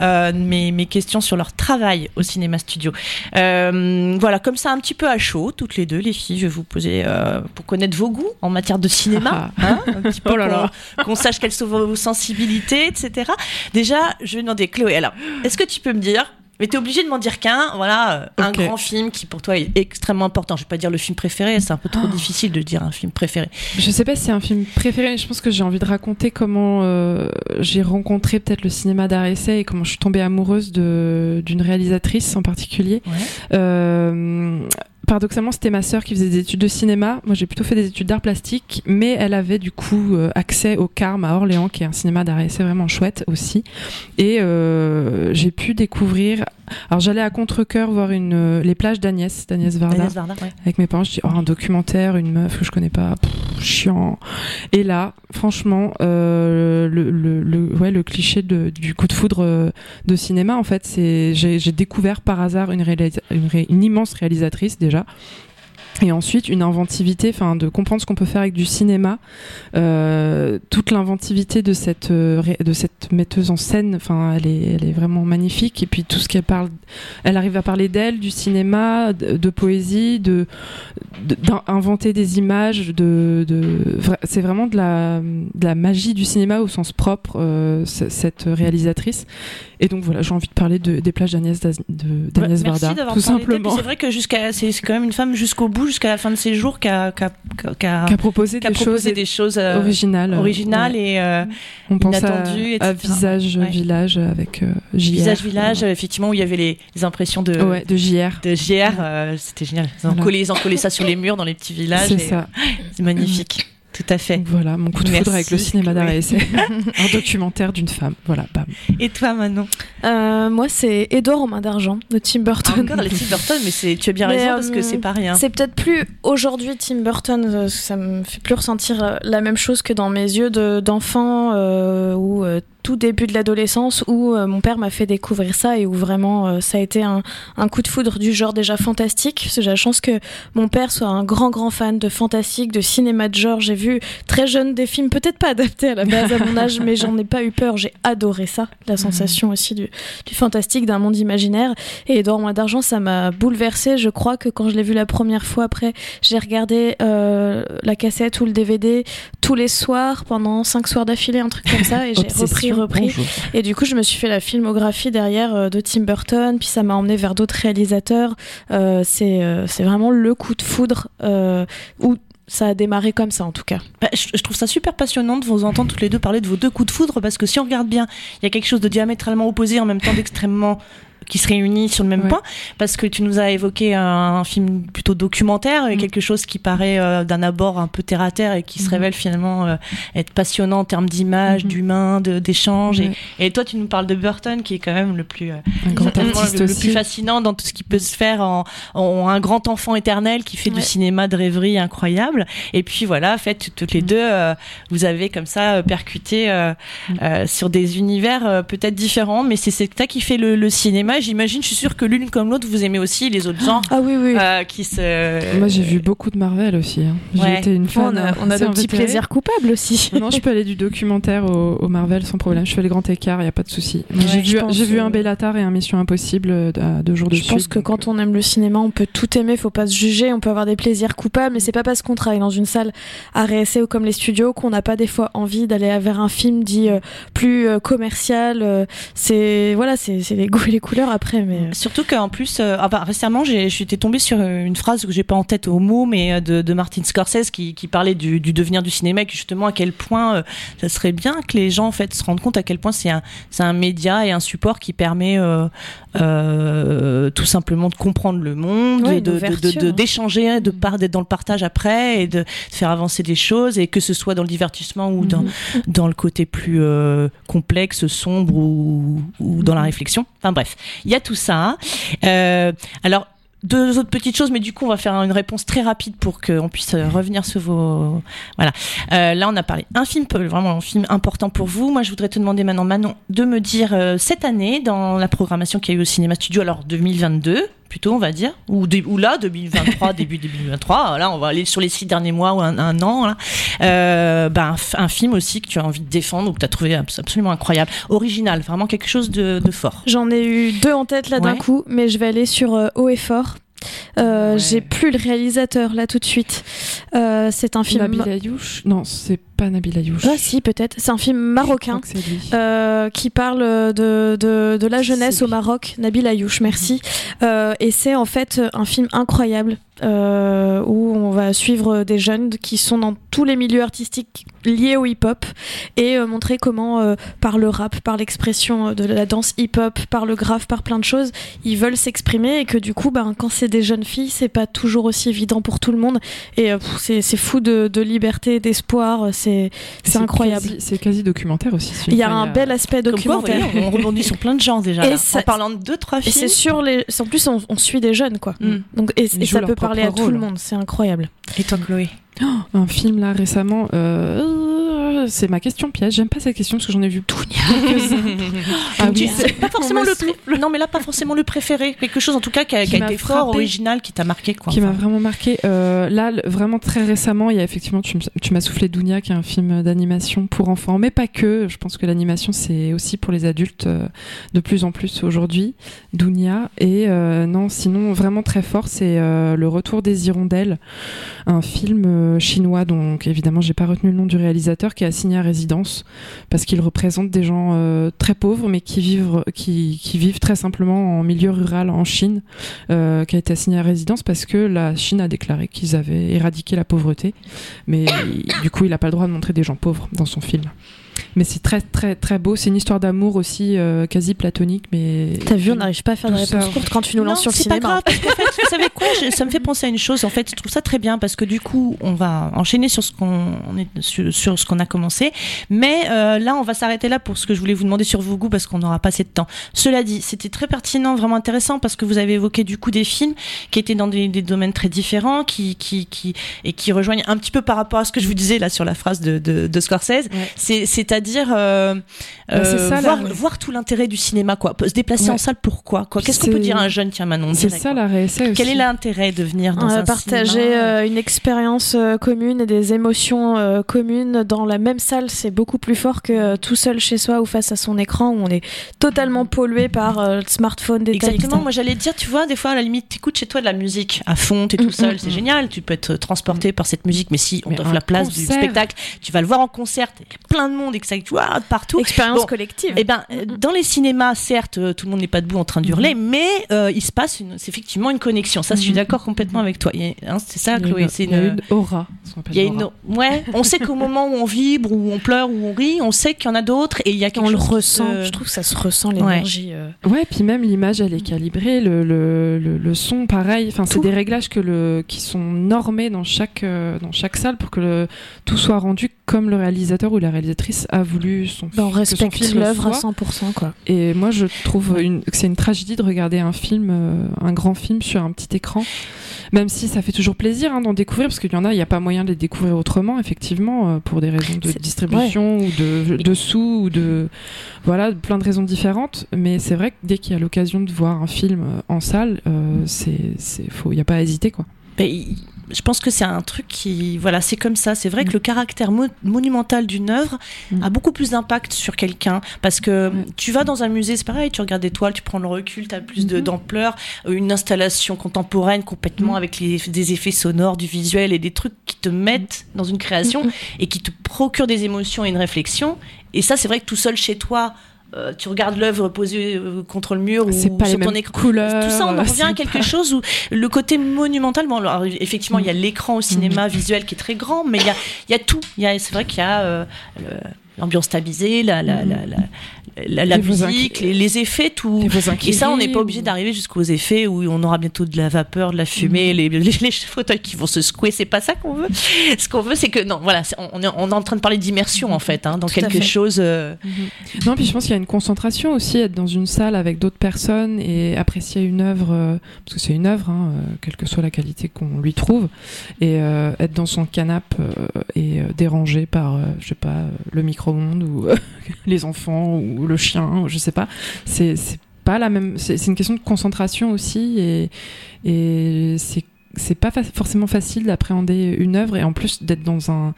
mes, mes questions sur leur travail au Cinéma Studio. Voilà, comme ça un petit peu à chaud, toutes les deux les filles, je vais vous poser pour connaître vos goûts en matière de cinéma, hein, un petit peu Oh qu'on sache quelles sont vos sensibilités, etc. Déjà, je vais demander Chloé. Alors, est-ce que tu peux me dire mais t'es obligé de m'en dire qu'un, voilà, euh, un grand film qui pour toi est extrêmement important. Je vais pas dire le film préféré, c'est un peu trop Oh. difficile de dire un film préféré. Je sais pas si c'est un film préféré, mais je pense que j'ai envie de raconter comment euh, j'ai rencontré peut-être le cinéma d'art essai et comment je suis tombée amoureuse d'une réalisatrice en particulier. Ouais. Euh, paradoxalement, c'était ma sœur qui faisait des études de cinéma. Moi, j'ai plutôt fait des études d'art plastique, mais elle avait du coup euh, accès au Carme à Orléans, qui est un cinéma d'art c'est vraiment chouette aussi. Et euh, j'ai pu découvrir. Alors, j'allais à contre-cœur voir une, euh, les plages d'Agnès, d'Agnès Varda, Agnès Varda, ouais. avec mes parents. Je dis, oh, un documentaire, une meuf que je connais pas, pff, chiant. Et là, franchement, le, le, le, ouais, le cliché de, du coup de foudre de cinéma, en fait, c'est j'ai j'ai découvert par hasard une, réalisa- une, ré- une immense réalisatrice déjà déjà. Et ensuite, une inventivité, enfin, de comprendre ce qu'on peut faire avec du cinéma, euh, toute l'inventivité de cette euh, de cette metteuse en scène, enfin, elle est elle est vraiment magnifique. Et puis tout ce qu'elle parle, elle arrive à parler d'elle, du cinéma, de, de poésie, de d'inventer des images, de, c'est vraiment de la de la magie du cinéma au sens propre, euh, cette réalisatrice. Et donc voilà, j'ai envie de parler de, des plages d'Agnès d'Agnès Varda, d'avoir tout simplement. C'est vrai que jusqu'à, c'est quand même une femme jusqu'au bout, jusqu'à la fin de ses jours, qui a, qui a, qui a- qui a proposé des proposé choses des choses euh, originales. originales Ouais. et euh, On pense à, inattendues, à etc. Visage Ouais. Village avec euh, JR. visage village, euh, effectivement où il y avait les, les impressions de Ouais, de JR. de JR, euh, c'était génial. Ils ont Voilà. ils ont collé ça sur les murs dans les petits villages. C'est et, ça. euh, C'est magnifique, tout à fait. Voilà, mon coup de foudre avec le cinéma d'art Oui. et essai. un documentaire d'une femme. Voilà, bam. Et toi, Manon Euh, moi, c'est Edouard en main d'argent de Tim Burton. Encore les Tim Burton, mais c'est, tu as bien Mais, raison parce que euh, c'est pas rien. C'est peut-être plus aujourd'hui Tim Burton, euh, ça me fait plus ressentir la même chose que dans mes yeux de- d'enfant euh, ou euh, tout début de l'adolescence où euh, mon père m'a fait découvrir ça et où vraiment euh, ça a été un, un coup de foudre du genre déjà fantastique. J'ai la chance que mon père soit un grand grand fan de fantastique, de cinéma de genre. J'ai vu très jeune des films peut-être pas adaptés à la base à mon âge, mais j'en ai pas eu peur. J'ai adoré ça, la sensation aussi du, du fantastique, d'un monde imaginaire. Et Edouard Moins d'argent, ça m'a bouleversée. Je crois que quand je l'ai vu la première fois après, j'ai regardé euh, la cassette ou le DVD tous les soirs pendant cinq soirs d'affilée, un truc comme ça, et j'ai repris, repris. bonjour. Et du coup, je me suis fait la filmographie derrière euh, de Tim Burton, puis ça m'a emmené vers d'autres réalisateurs. Euh, c'est euh, c'est vraiment le coup de foudre euh, où ça a démarré comme ça en tout cas. Bah, je, je trouve ça super passionnant de vous entendre toutes les deux parler de vos deux coups de foudre parce que si on regarde bien, il y a quelque chose de diamétralement opposé en même temps d'extrêmement qui se réunit sur le même Ouais. point parce que tu nous as évoqué un, film plutôt documentaire et Mm. quelque chose qui paraît euh, d'un abord un peu terre à terre et qui se Mhm. révèle finalement euh, être passionnant en termes d'image, Mhm. d'humain, d'échange et, et toi tu nous parles de Burton qui est quand même le plus euh, le, le plus fascinant dans tout ce qui peut se faire en, en un grand enfant éternel qui fait Ouais. du cinéma de rêverie incroyable. Et puis voilà, faites toutes les Mm. deux, euh, vous avez comme ça euh, percuté euh, Mm. euh, sur des univers euh, peut-être différents, mais c'est ça qui fait le, le cinéma. J'imagine, je suis sûre que l'une comme l'autre, vous aimez aussi les autres genres Ah oui, oui. euh, qui se. Moi, j'ai vu beaucoup de Marvel aussi. hein. J'ai Ouais. été une fan. on a, on a assez nos petits invétérée. plaisirs coupables aussi. Non, je peux aller du documentaire au, au Marvel sans problème. Je fais le grand écart, il n'y a pas de souci. Mais Ouais, j'ai je vu, pense, j'ai vu euh, un Bellatar et un Mission Impossible euh, à deux jours de Je suite. pense que donc, quand on aime le cinéma, on peut tout aimer, faut pas se juger, on peut avoir des plaisirs coupables, mais c'est pas parce qu'on travaille dans une salle à RSC ou comme les studios qu'on n'a pas des fois envie d'aller vers un film dit euh, plus euh, commercial. euh, c'est voilà, c'est c'est les goûts et les après, mais euh, Surtout qu'en plus, euh, ah bah, récemment, j'ai- j'étais tombée sur euh, une phrase que j'ai pas en tête au mot, mais euh, de, de Martin Scorsese qui, qui parlait du, du devenir du cinéma, et que justement à quel point euh, ça serait bien que les gens en fait se rendent compte à quel point c'est un, un média et un support qui permet euh, tout simplement de comprendre le monde, Ouais, une de- de- de- ouverture, de- hein. d'échanger, de, par- d'être dans le partage après et de, faire avancer des choses, et que ce soit dans le divertissement ou dans, Mhm. dans le côté plus complexe, sombre ou, ou dans la réflexion. Enfin bref, il y a tout ça. Euh, alors, deux autres petites choses, mais du coup, on va faire une réponse très rapide pour qu'on puisse euh, revenir sur vos. Voilà. Euh, là, on a parlé un film, vraiment un film important pour vous. Moi, je voudrais te demander maintenant, Manon, de me dire cette année, dans la programmation qu'il y a eu au Cinéma Studio, alors 2022, plutôt, on va dire, ou, là, 2023, début 2023. Là, on va aller sur les six derniers mois ou un, un an. Là. Euh, ben, un, film aussi que tu as envie de défendre ou que tu as trouvé abs- absolument incroyable, original, vraiment quelque chose de, de fort. j'en ai eu deux en tête là d'un coup, mais je vais aller sur euh, Haut et Fort. Euh, Ouais. J'ai plus le réalisateur là tout de suite. Euh, c'est un film. Nabil Ayouch Non, c'est pas Nabil Ayouch. Ah si, peut-être. C'est un film marocain. Euh, qui parle de, de, de la jeunesse au Maroc, Nabil Ayouch, merci. Euh, et c'est en fait un film incroyable euh, où on va suivre des jeunes qui sont dans tous les milieux artistiques liés au hip-hop et euh, montrer comment, euh, par le rap, par l'expression de la danse hip-hop, par le graphe, par plein de choses, ils veulent s'exprimer et que du coup, ben, quand c'est des jeunes filles, c'est pas toujours aussi évident pour tout le monde. Et c'est fou de, de liberté, d'espoir, c'est c'est incroyable. C'est quasi documentaire aussi. Il y a un bel aspect quoi, documentaire. voyez, on rebondit sur plein de genres déjà. Et là. ça- en parlant de deux, trois films. c'est sur les. En plus, on, on suit des jeunes, quoi. Mm. Donc, et, ça leur peut parler à tout le monde. C'est incroyable. Et toi, Chloé? Un film là récemment. euh, c'est ma question piège. J'aime pas cette question parce que j'en ai vu tout. Ah Tu- oui, pas forcément le pré- non mais là pas forcément le préféré quelque chose en tout cas qui a, Qui qui a m'a été fort frappé. original qui t'a marqué quoi qui m'a vraiment marqué. Euh, là, vraiment très récemment, il y a effectivement, tu, m'as soufflé Dounia, qui est un film d'animation pour enfants, mais pas que. Je pense que l'animation, c'est aussi pour les adultes euh, de plus en plus aujourd'hui. Dounia. Et euh, non, sinon, vraiment très fort, c'est Le Retour des Hirondelles, un film chinois, donc évidemment, j'ai pas retenu le nom du réalisateur, qui est assigné à résidence, parce qu'il représente des gens euh, très pauvres, mais qui vivent, qui, vivent très simplement en milieu rural en Chine euh, qui a été assigné à résidence parce que la Chine a déclaré qu'ils avaient éradiqué la pauvreté. Mais du coup, il n'a pas le droit de montrer des gens pauvres dans son film. Mais c'est très, très, très beau. C'est une histoire d'amour aussi euh, quasi platonique. Mais T'as vu, on n'arrive pas à faire de réponse courte quand tu nous non, lances sur le c'est pas cinéma. grave parce qu'en fait vous savez quoi je- ça me fait penser à une chose en fait je trouve ça très bien parce que du coup on va enchaîner sur ce qu'on sur, sur ce qu'on a commencé mais euh, là on va s'arrêter là pour ce que je voulais vous demander sur vos goûts parce qu'on n'aura pas assez de temps cela dit c'était très pertinent vraiment intéressant parce que vous avez évoqué du coup des films qui étaient dans des, des domaines très différents qui, qui, qui et qui rejoignent un petit peu par rapport à ce que je vous disais là sur la phrase de, de, de Scorsese Ouais. c'est c'est-à-dire euh, Bah, euh, ça, voir, la- voir tout l'intérêt du cinéma quoi. Se déplacer Ouais. en salle pourquoi quoi? Qu'est-ce qu'on peut dire à un jeune tiens Manon c'est ça la aussi. quel est l'intérêt de venir dans un partager cinéma euh, une expérience commune et des émotions communes dans la même salle, c'est beaucoup plus fort que tout seul chez soi ou face à son écran où on est totalement pollué par le smartphone, des Exactement, moi j'allais dire, tu vois, des fois à la limite, t'écoutes chez toi de la musique à fond, t'es Mm, tout seul, mm, c'est mm. génial, tu peux être transporté par cette musique, mais si on t'offre la place du spectacle, tu vas le voir en concert, il y a plein de monde et que ça, tu vois, partout. Expérience Bon. collective. Eh ben, euh, dans les cinémas, certes, euh, tout le monde n'est pas debout en train d'hurler, mais euh, il se passe une, c'est effectivement une connexion. Ça, je suis d'accord complètement avec toi. Hein, c'est ça, Chloé. C'est une, une aura. il y a une, ouais, on sait qu'au moment où on vibre, où on pleure, où on rit, on sait qu'il y en a d'autres et il y a quelque on le chose ressent. se- Je trouve que ça se ressent l'énergie. euh. Ouais, puis même l'image, elle est calibrée, le, le, le, le son, pareil. Enfin, c'est des réglages que le, qui sont normés dans chaque, euh, dans chaque salle pour que le, tout soit rendu comme le réalisateur ou la réalisatrice a voulu son Ben, on que son respecte film l'œuvre à soit. 100%. Quoi. Et moi, je trouve une, que c'est une tragédie de regarder un film, euh, un grand film sur un petit écran. Même si ça fait toujours plaisir hein, d'en découvrir, parce qu'il y en a, il n'y a pas moyen de les découvrir autrement, effectivement, euh, pour des raisons de distribution ou de, de sous ou de voilà, plein de raisons différentes. Mais c'est vrai que dès qu'il y a l'occasion de voir un film euh, en salle, euh, c'est, c'est faux, il n'y a pas à hésiter quoi. Je pense que c'est un truc qui, voilà, c'est comme ça. C'est vrai que le caractère mo- monumental d'une œuvre Mm. a beaucoup plus d'impact sur quelqu'un parce que tu vas dans un musée, c'est pareil, tu regardes des toiles, tu prends le recul, tu as plus Mhm. d'ampleur, euh, une installation contemporaine complètement Mm. avec les, des effets sonores, du visuel et des trucs qui te mettent dans une création Mhm. et qui te procurent des émotions et une réflexion. Et ça, c'est vrai que tout seul chez toi. Euh, tu regardes l'œuvre posée euh, contre le mur ou pas les sur ton écran. couleurs. Tout ça, on en euh, revient à quelque pas- chose où le côté monumental, bon, alors, effectivement, il y a l'écran au cinéma visuel qui est très grand, mais il y a, y a tout. Il y a- C'est vrai qu'il y a l'ambiance stabilisée, la, la, la, la, musique, les, les effets, tout. Et ça, on n'est pas obligé d'arriver jusqu'aux effets où on aura bientôt de la vapeur, de la fumée, les, les, les fauteuils qui vont se secouer. C'est pas ça qu'on veut. Ce qu'on veut, c'est que non, voilà, on, est, on est en train de parler d'immersion en fait, hein, dans Tout quelque chose. euh, Non, puis je pense qu'il y a une concentration aussi, être dans une salle avec d'autres personnes et apprécier une œuvre, euh, parce que c'est une œuvre, hein, euh, quelle que soit la qualité qu'on lui trouve, et être dans son canapé et dérangé par, je sais pas, le micro-ondes ou les enfants ou le chien, ou je sais pas. C'est pas la même. C'est une question de concentration aussi, et, et c'est c'est pas fa- forcément facile d'appréhender une œuvre et en plus d'être dans un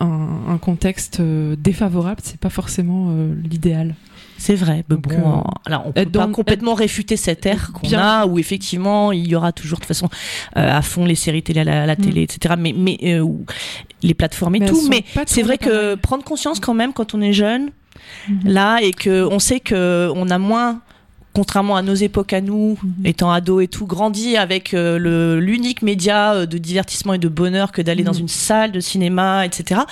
un, un contexte euh, défavorable, c'est pas forcément euh, l'idéal. C'est vrai. Mais bon, euh, alors on peut pas complètement réfuter cette ère qu'on a, où effectivement il y aura toujours de toute façon euh, à fond les séries télé à la, la Mm. télé, etc. Mais, mais les plateformes et Mais tout. Mais c'est vrai que pareil. prendre conscience quand même quand on est jeune, Mhm. là, et que on sait que on a moins contrairement à nos époques à nous, Mhm. étant ados et tout, grandi avec euh, le l'unique média euh, de divertissement et de bonheur que d'aller dans Mhm. une salle de cinéma, etc.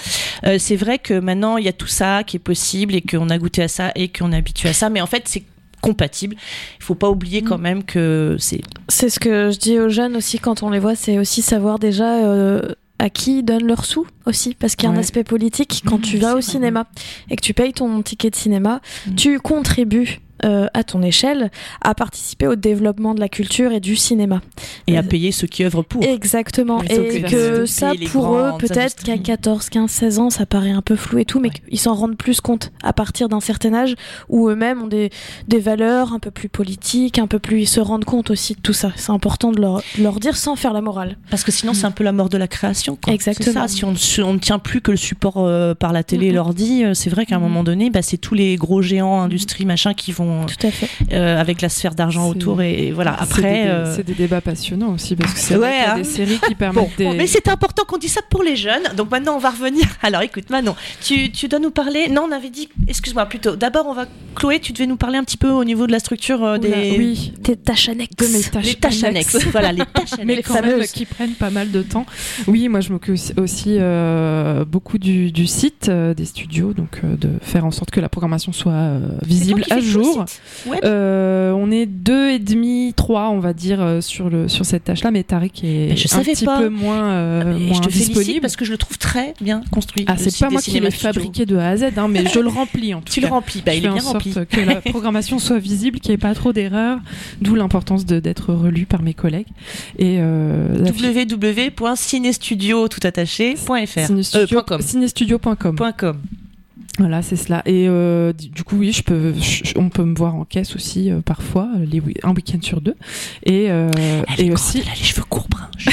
Euh, c'est vrai que maintenant il y a tout ça qui est possible et qu'on a goûté à ça et qu'on est habitué à ça, mais en fait c'est compatible. Il faut pas oublier quand même que c'est C'est ce que je dis aux jeunes aussi quand on les voit, c'est aussi savoir déjà euh, à qui ils donnent leurs sous aussi, parce qu'il y a un aspect politique. Quand Mmh, tu vas au vrai. cinéma et que tu payes ton ticket de cinéma, Mmh. tu contribues euh, à ton échelle à participer au développement de la culture et du cinéma. et à Euh, payer ceux qui œuvrent pour. Exactement. Et que ça, pour eux, peut-être qu'à industries. 14, 15, 16 ans, ça paraît un peu flou et tout, mais Ouais. qu'ils s'en rendent plus compte à partir d'un certain âge où eux-mêmes ont des, des valeurs un peu plus politiques, un peu plus. Ils se rendent compte aussi de tout ça. C'est important de leur, de leur dire sans faire la morale. Parce que sinon, c'est un peu la mort de la création. quoi. Exactement. Ça. Si on, on ne tient plus que le support euh, par la télé et Mhm. l'ordi, c'est vrai qu'à un Mhm. moment donné, bah, c'est tous les gros géants, industries, machin, qui vont Tout à fait. euh, avec la sphère d'argent autour. Et, et voilà. C'est Après. des, euh, c'est des débats passionnants aussi parce que c'est Ouais, hein. des séries qui Bon, permettent des. bon, mais c'est important qu'on dise ça pour les jeunes. Donc maintenant, on va revenir. Alors écoute, Manon, tu, tu dois nous parler. Non, on avait dit. Excuse-moi, plutôt. D'abord, on va. Chloé, tu devais nous parler un petit peu au niveau de la structure euh, Oula, des. Oui, tâches annexes. de mes tâches, Les tâches annexes. voilà, les tâches mais annexes. quand même fameuses. qui prennent pas mal de temps. Oui, moi je m'occupe aussi- euh, beaucoup du, du site euh, des studios, donc euh, de faire en sorte que la programmation soit euh, visible à jour. Euh, on est deux et demi, trois, on va dire, euh, sur le sur cette tâche-là, mais Tariq est Mais je un petit pas. peu moins, euh, Et moins je te félicite disponible. parce que je le trouve très bien construit. Ah, c'est pas moi qui l'ai fabriqué de A à Z, hein, mais je le remplis en tout Tu cas. le remplis. Bah, je il fais est en bien sorte rempli. que la programmation soit visible, qu'il n'y ait pas trop d'erreurs, d'où l'importance de- d'être relu par mes collègues. Et euh, la fi- www.cinestudio.fr cinestudio- Euh, .com. cinestudio.com. .com. Voilà, c'est cela. Et euh, du coup, oui, je peux, je- on peut me voir en caisse aussi euh, parfois, euh, les, un week-end sur deux. Et, euh, Elle et grande, aussi, elle a les cheveux courts bruns.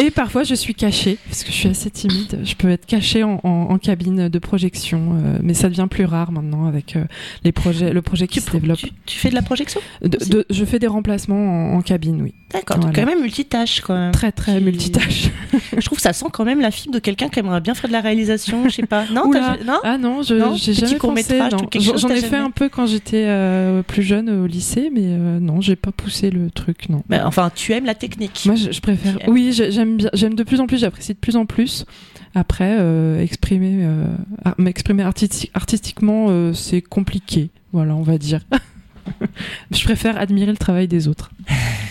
Et parfois, je suis cachée parce que je suis assez timide. Je peux être cachée en, en- en cabine de projection, mais ça devient plus rare maintenant avec les projets, le projet qui Tu, se développe. tu- tu fais de la projection De- aussi de- je fais des remplacements en, en cabine, oui. D'accord, Voilà. quand même multitâche quand même. Très très multitâche. Je trouve ça sent quand même la fibre de quelqu'un qui aimerait bien faire de la réalisation, je sais pas. Non, non Ah non, je j'ai jamais pensé. J'en ai fait jamais un peu quand j'étais euh, plus jeune au lycée, mais euh, non, j'ai pas poussé le truc, non. Mais enfin, tu aimes la technique. Moi, je, je préfère. Oui, j'ai- j'aime bien, j'aime de plus en plus, j'apprécie de plus en plus. Après, euh, exprimer, m'exprimer artisti- artistiquement, c'est compliqué. Voilà, on va dire. je préfère admirer le travail des autres.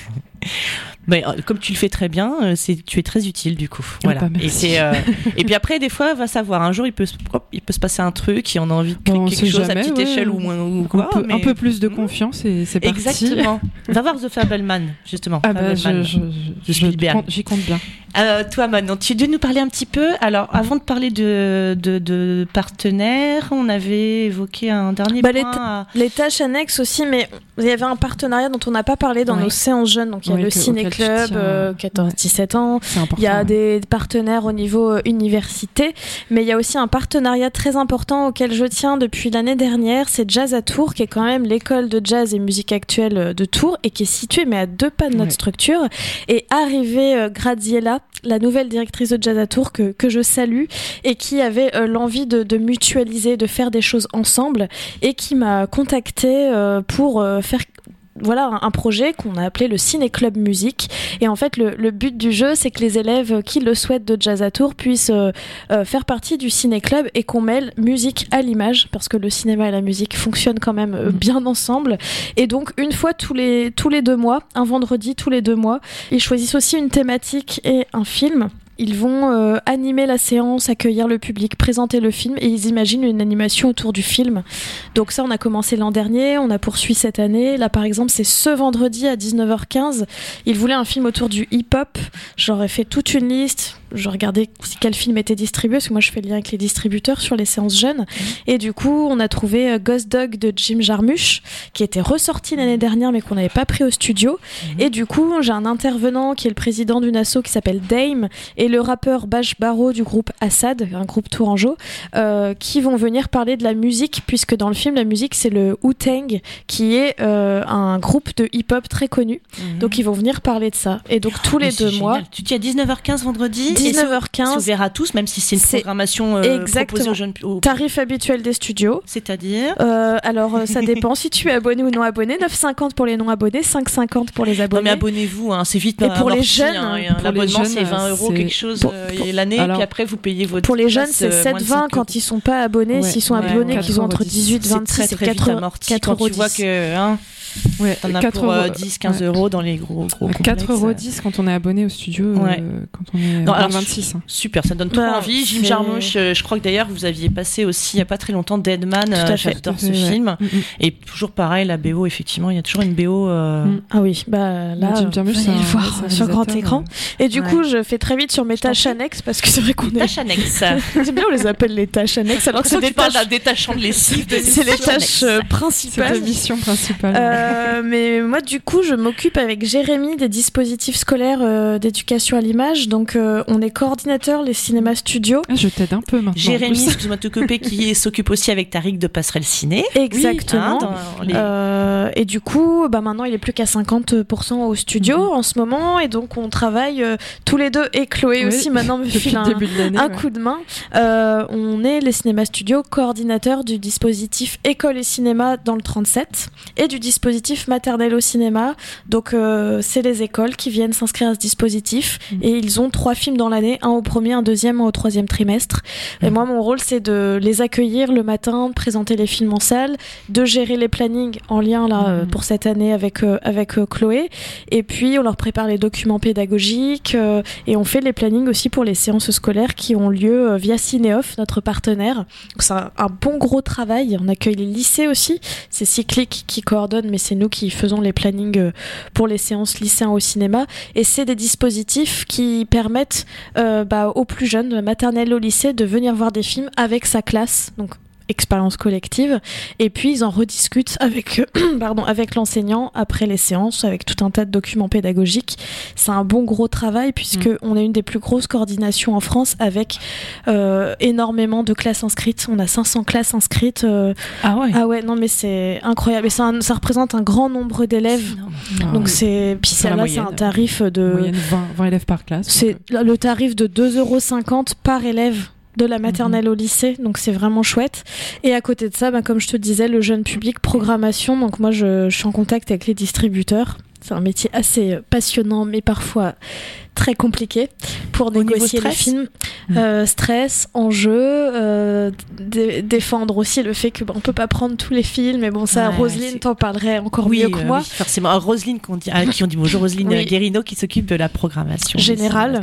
Mais euh, comme tu le fais très bien, euh, c'est tu es très utile du coup. Voilà. bah, et merci. c'est euh, et puis après des fois va savoir un jour il peut se, hop, il peut se passer un truc et on a envie de créer Bon, quelque chose à petite ouais. échelle ou moins ou quoi. un, peu, mais- un peu plus de Mm. confiance et c'est parti. Exactement. va voir The Fableman justement. Ah bah, je, Fableman. je, je- j'y compte bien. Euh, toi, Manon, tu devais nous parler un petit peu. Alors, avant de parler de, de, de partenaires, on avait évoqué un dernier Bah, les point. à- Les tâches annexes aussi, mais il y avait un partenariat dont on n'a pas parlé dans nos séances jeunes. Donc il y a Oui, le ciné-club, tu tiens. euh, 14-17 ans. C'est important. Il y a ouais. des partenaires au niveau euh, université, mais il y a aussi un partenariat très important auquel je tiens depuis l'année dernière. C'est Jazz à Tours, qui est quand même l'école de jazz et musique actuelle de Tours et qui est située mais à deux pas de notre Ouais. structure. Et arrivée euh, Graziella, la nouvelle directrice de Jazz à Tours que, je salue et qui avait euh, l'envie de, de mutualiser, de faire des choses ensemble et qui m'a contactée euh, pour euh, faire voilà un- projet qu'on a appelé le Ciné Club Musique. Et en fait le, le but du jeu c'est que les élèves qui le souhaitent de Jazz à Tours puissent euh, euh, faire partie du Ciné Club et qu'on mêle musique à l'image parce que le cinéma et la musique fonctionnent quand même euh, Mhm. bien ensemble. Et donc une fois tous les tous les deux mois un vendredi tous les deux mois ils choisissent aussi une thématique et un film ils vont euh, animer la séance, accueillir le public, présenter le film et ils imaginent une animation autour du film. Donc ça, on a commencé l'an dernier, on a poursuivi cette année. Là, par exemple, c'est ce vendredi à 19h15. Ils voulaient un film autour du hip-hop. J'aurais fait toute une liste. Je regardais si quel film était distribué, parce que moi je fais le lien avec les distributeurs sur les séances jeunes. Et du coup, on a trouvé euh, Ghost Dog de Jim Jarmusch, qui était ressorti l'année dernière, mais qu'on n'avait pas pris au studio. Et du coup, j'ai un intervenant qui est le président d'une asso qui s'appelle Dame, et le rappeur Bash Barrow du groupe Assad, un groupe tourangeau, euh, qui vont venir parler de la musique, puisque dans le film, la musique, c'est le Wu-Tang, qui est euh, un groupe de hip-hop très connu. Donc ils vont venir parler de ça. Et donc tous les deux mois. Tu dis à 19h15 vendredi. Et c'est- C'est 19h15, ouvert à tous, même si c'est une C'est programmation euh, proposée aux jeunes. aux- tarif habituel des studios. C'est-à-dire. Euh, alors euh, ça dépend si tu es abonné ou non abonné. 9,50 pour les non abonnés, 5,50 pour les Non abonnés. mais abonnez-vous, hein, c'est vite. Et pour les jeunes, hein, l'abonnement c'est 20 euros c'est- quelque chose pour- pour- et l'année, puis après vous payez votre. Pour les jeunes, c'est euh, moins de 7,20 5 quand ils sont pas abonnés. S'ils sont abonnés, qu'ils ont entre 18 C'est 26 très et très vite 4 amorti quand tu vois que hein, Ouais, t'en as 4 pour euh, euros. 10, 15 ouais. euros dans les gros gros. complexes. 4 euros 10 quand on est abonné au studio, euh, Ouais. quand on est Non, en alors, 26. hein. Super, ça donne trop Bah, envie. Jim Jarmusch, euh, je crois que d'ailleurs vous aviez passé aussi il y a pas très longtemps Deadman. Euh. J'adore ce film. Mm, mm. Et toujours pareil, la BO, effectivement, il y a toujours une BO. euh, Mm. Ah oui, bah là, Jim Jarmusch, c'est voir sur grand écran. Et du Ouais. coup, je fais très vite sur mes tâches annexes parce que c'est vrai qu'on est. Tâche annexe. C'est bien, on les appelle les tâches annexes alors que c'est des tâches. détachant de lessive. C'est les tâches euh, C'est principales. ta mission principale. Euh, mais moi, du coup, je m'occupe avec Jérémy des dispositifs scolaires euh, d'éducation à l'image. Donc, euh, on est coordinateur les cinémas studios. Ah, je t'aide un peu maintenant. en Jérémy, excuse-moi de te couper, qui s'occupe aussi avec Tariq de Passerelle Ciné. Exactement. Hein, dans les- Euh, et du coup, bah maintenant, il est plus qu'à 50% au studio Mhm. en ce moment. Et donc, on travaille euh, tous les deux. Et Chloé Oui, aussi, maintenant, me Depuis file le un, début de l'année. un ouais. coup de main. Euh, on est les cinémas studios coordinateurs du dispositif école et cinéma dans le 37 et du dispositif maternelle au cinéma. Donc euh, c'est les écoles qui viennent s'inscrire à ce dispositif Mhm. et ils ont trois films dans l'année, un au premier, un deuxième, un au troisième trimestre. Et moi mon rôle c'est de les accueillir le matin, de présenter les films en salle, de gérer les plannings en lien là euh, Mhm. pour cette année avec euh, avec Chloé et puis on leur prépare les documents pédagogiques et on fait les plannings aussi pour les séances scolaires qui ont lieu via Cinéoff, notre partenaire. C'est un, un bon gros travail. On accueille les lycées aussi. C'est Cyclic qui coordonne, mais c'est nous qui faisons les plannings euh, pour les séances lycéens au cinéma. Et c'est des dispositifs qui permettent euh, bah, aux plus jeunes, de au lycée, de venir voir des films avec sa classe. Expérience collective. Et puis ils en rediscutent avec pardon avec l'enseignant après les séances avec tout un tas de documents pédagogiques. C'est un bon gros travail puisque on a une des plus grosses coordinations en France avec euh, énormément de classes inscrites. On a 500 classes inscrites euh, Ah ouais. ah ouais non mais c'est incroyable. Et ça, un- ça représente un grand nombre d'élèves. Ah, donc c'est puis C'est la là c'est un tarif de moyenne 20, 20 élèves par classe. c'est donc, le tarif de 2,50€ par élève de la maternelle au lycée, donc c'est vraiment chouette. Et à côté de ça, bah, comme je te disais, le jeune public, programmation, donc moi je, je suis en contact avec les distributeurs. C'est un métier assez euh, passionnant, mais parfois très compliqué pour négocier les films. Mm. Euh, stress, enjeu, euh, dé- défendre aussi le fait que bah, on peut pas prendre tous les films. Mais bon, ça, Ouais, Roselyne t'en parlerait encore oui, mieux que euh, moi. oui, forcément. Ah, Roselyne, qu'on dit, à qui on dit bonjour, Roselyne Oui. Guérino, qui s'occupe de la programmation. Générale.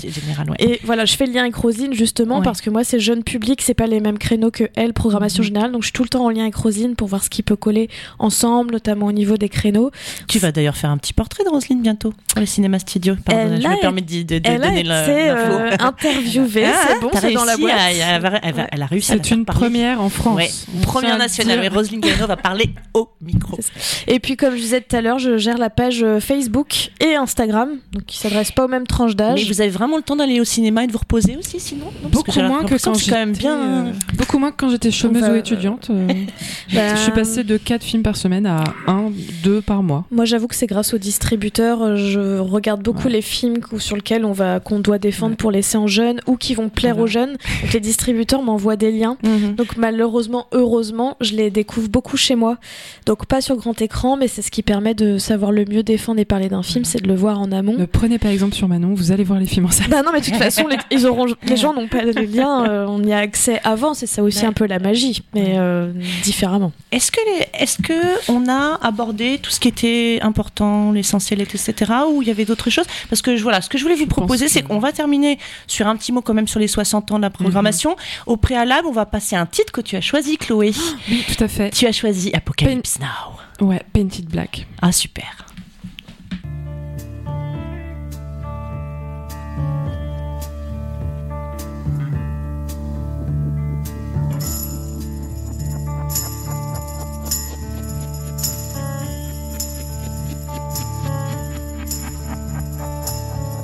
Ouais. Et voilà, je fais le lien avec Rosine justement Ouais. parce que moi, c'est jeune public, c'est pas les mêmes créneaux que elle, programmation Mhm. générale. Donc, je suis tout le temps en lien avec Rosine pour voir ce qui peut coller ensemble, notamment au niveau des créneaux. Tu vas d'ailleurs faire un petit portrait de Roselyne bientôt pour les cinémas studio. Pardon, Elle je me permets de, de- de elle a donner été la- euh, l'info. interviewée, Ah, c'est bon, c'est dans la boîte. à- elle va- elle va- elle a réussi C'est une parler. première en France. Ouais, première nationale. Mais. Roselyne Guérino va parler au micro. Et puis, comme je disais tout à l'heure, je gère la page euh, Facebook et Instagram, donc qui s'adresse pas aux mêmes tranches Mais d'âge. vous avez vraiment le temps d'aller au cinéma et de vous reposer aussi, sinon? Non, Beaucoup moins que quand c'est quand même j'étais, bien. euh, beaucoup moins que quand j'étais chômeuse ou étudiante. euh, Bah, Je suis passée de 4 films par semaine à 1, 2 par mois. Moi, j'avoue que c'est grâce aux distributeurs. euh, Je regarde beaucoup Ouais. les films sur lesquels on va, qu'on doit défendre Ouais. pour les séances jeunes ou qui vont plaire aux jeunes. Donc, les distributeurs m'envoient des liens. Mhm. Donc malheureusement, heureusement, je les découvre beaucoup chez moi. Donc pas sur grand écran, mais c'est ce qui permet de savoir le mieux défendre et parler d'un film, c'est de le voir en amont. Ne prenez pas exemple sur Manon, vous allez voir les films en salle. Bah non, mais de toute façon, les, ils auront, les gens n'ont pas les liens, euh, on y a accès avant, c'est ça aussi Ouais. un peu la magie, mais euh, différemment. Est-ce que, les- est-ce que on a abordé tout ce qui était important, l'essentiel, etc., ou il y avait d'autres choses? Parce que je- voilà, ce que je voulais vous Je pense proposer, que- c'est qu'on va terminer sur un petit mot quand même sur les 60 ans de la programmation. Au préalable, on va passer à un titre que tu as choisi, Chloé. Oui, tout à fait. tu as choisi Apocalypse Now. Ouais, Painted Black. Ah super.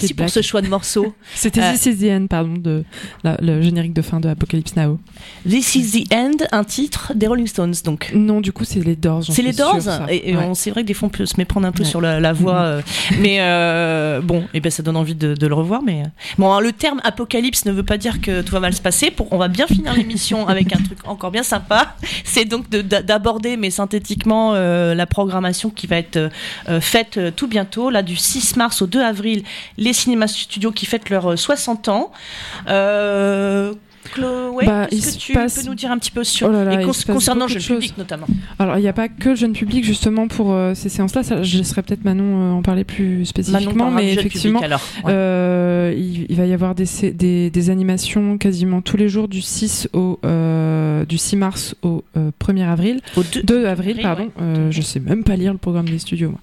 merci pour Black. ce choix de morceau. C'était Euh, This is the End, pardon, de la- le générique de fin de Apocalypse Now. This is the end, un titre des Rolling Stones donc. Non, du coup, c'est les Doors. C'est les sûre, Doors et, et Ouais. on c'est vrai que des fois on peut se méprendre un peu Ouais. sur la, la voix, Mhm. euh, mais euh, bon, et ben ça donne envie de, de le revoir. Mais bon, le terme apocalypse ne veut pas dire que tout va mal se passer. Pour, on va bien finir l'émission avec un truc encore bien sympa. C'est donc de- d'a- d'aborder, mais synthétiquement, la programmation qui va être faite tout bientôt, là du 6 mars au 2 avril, les cinémas studios qui fêtent leurs euh, 60 ans. Euh, Chloé, Bah, est-ce que tu passe- peux nous dire un petit peu sur Oh là là, et concernant le jeune public notamment Alors, il n'y a pas que le jeune public, justement, pour euh, ces séances-là. Ça, je laisserai peut-être Manon euh, en parler plus spécifiquement, mais effectivement, public, alors. Ouais. Euh, il, il va y avoir des, sé- des, des animations quasiment tous les jours du 6 au du 6 mars au euh, 1er avril. Au deux- 2 avril, avril, pardon. ouais. Je sais même pas lire le programme des studios. moi.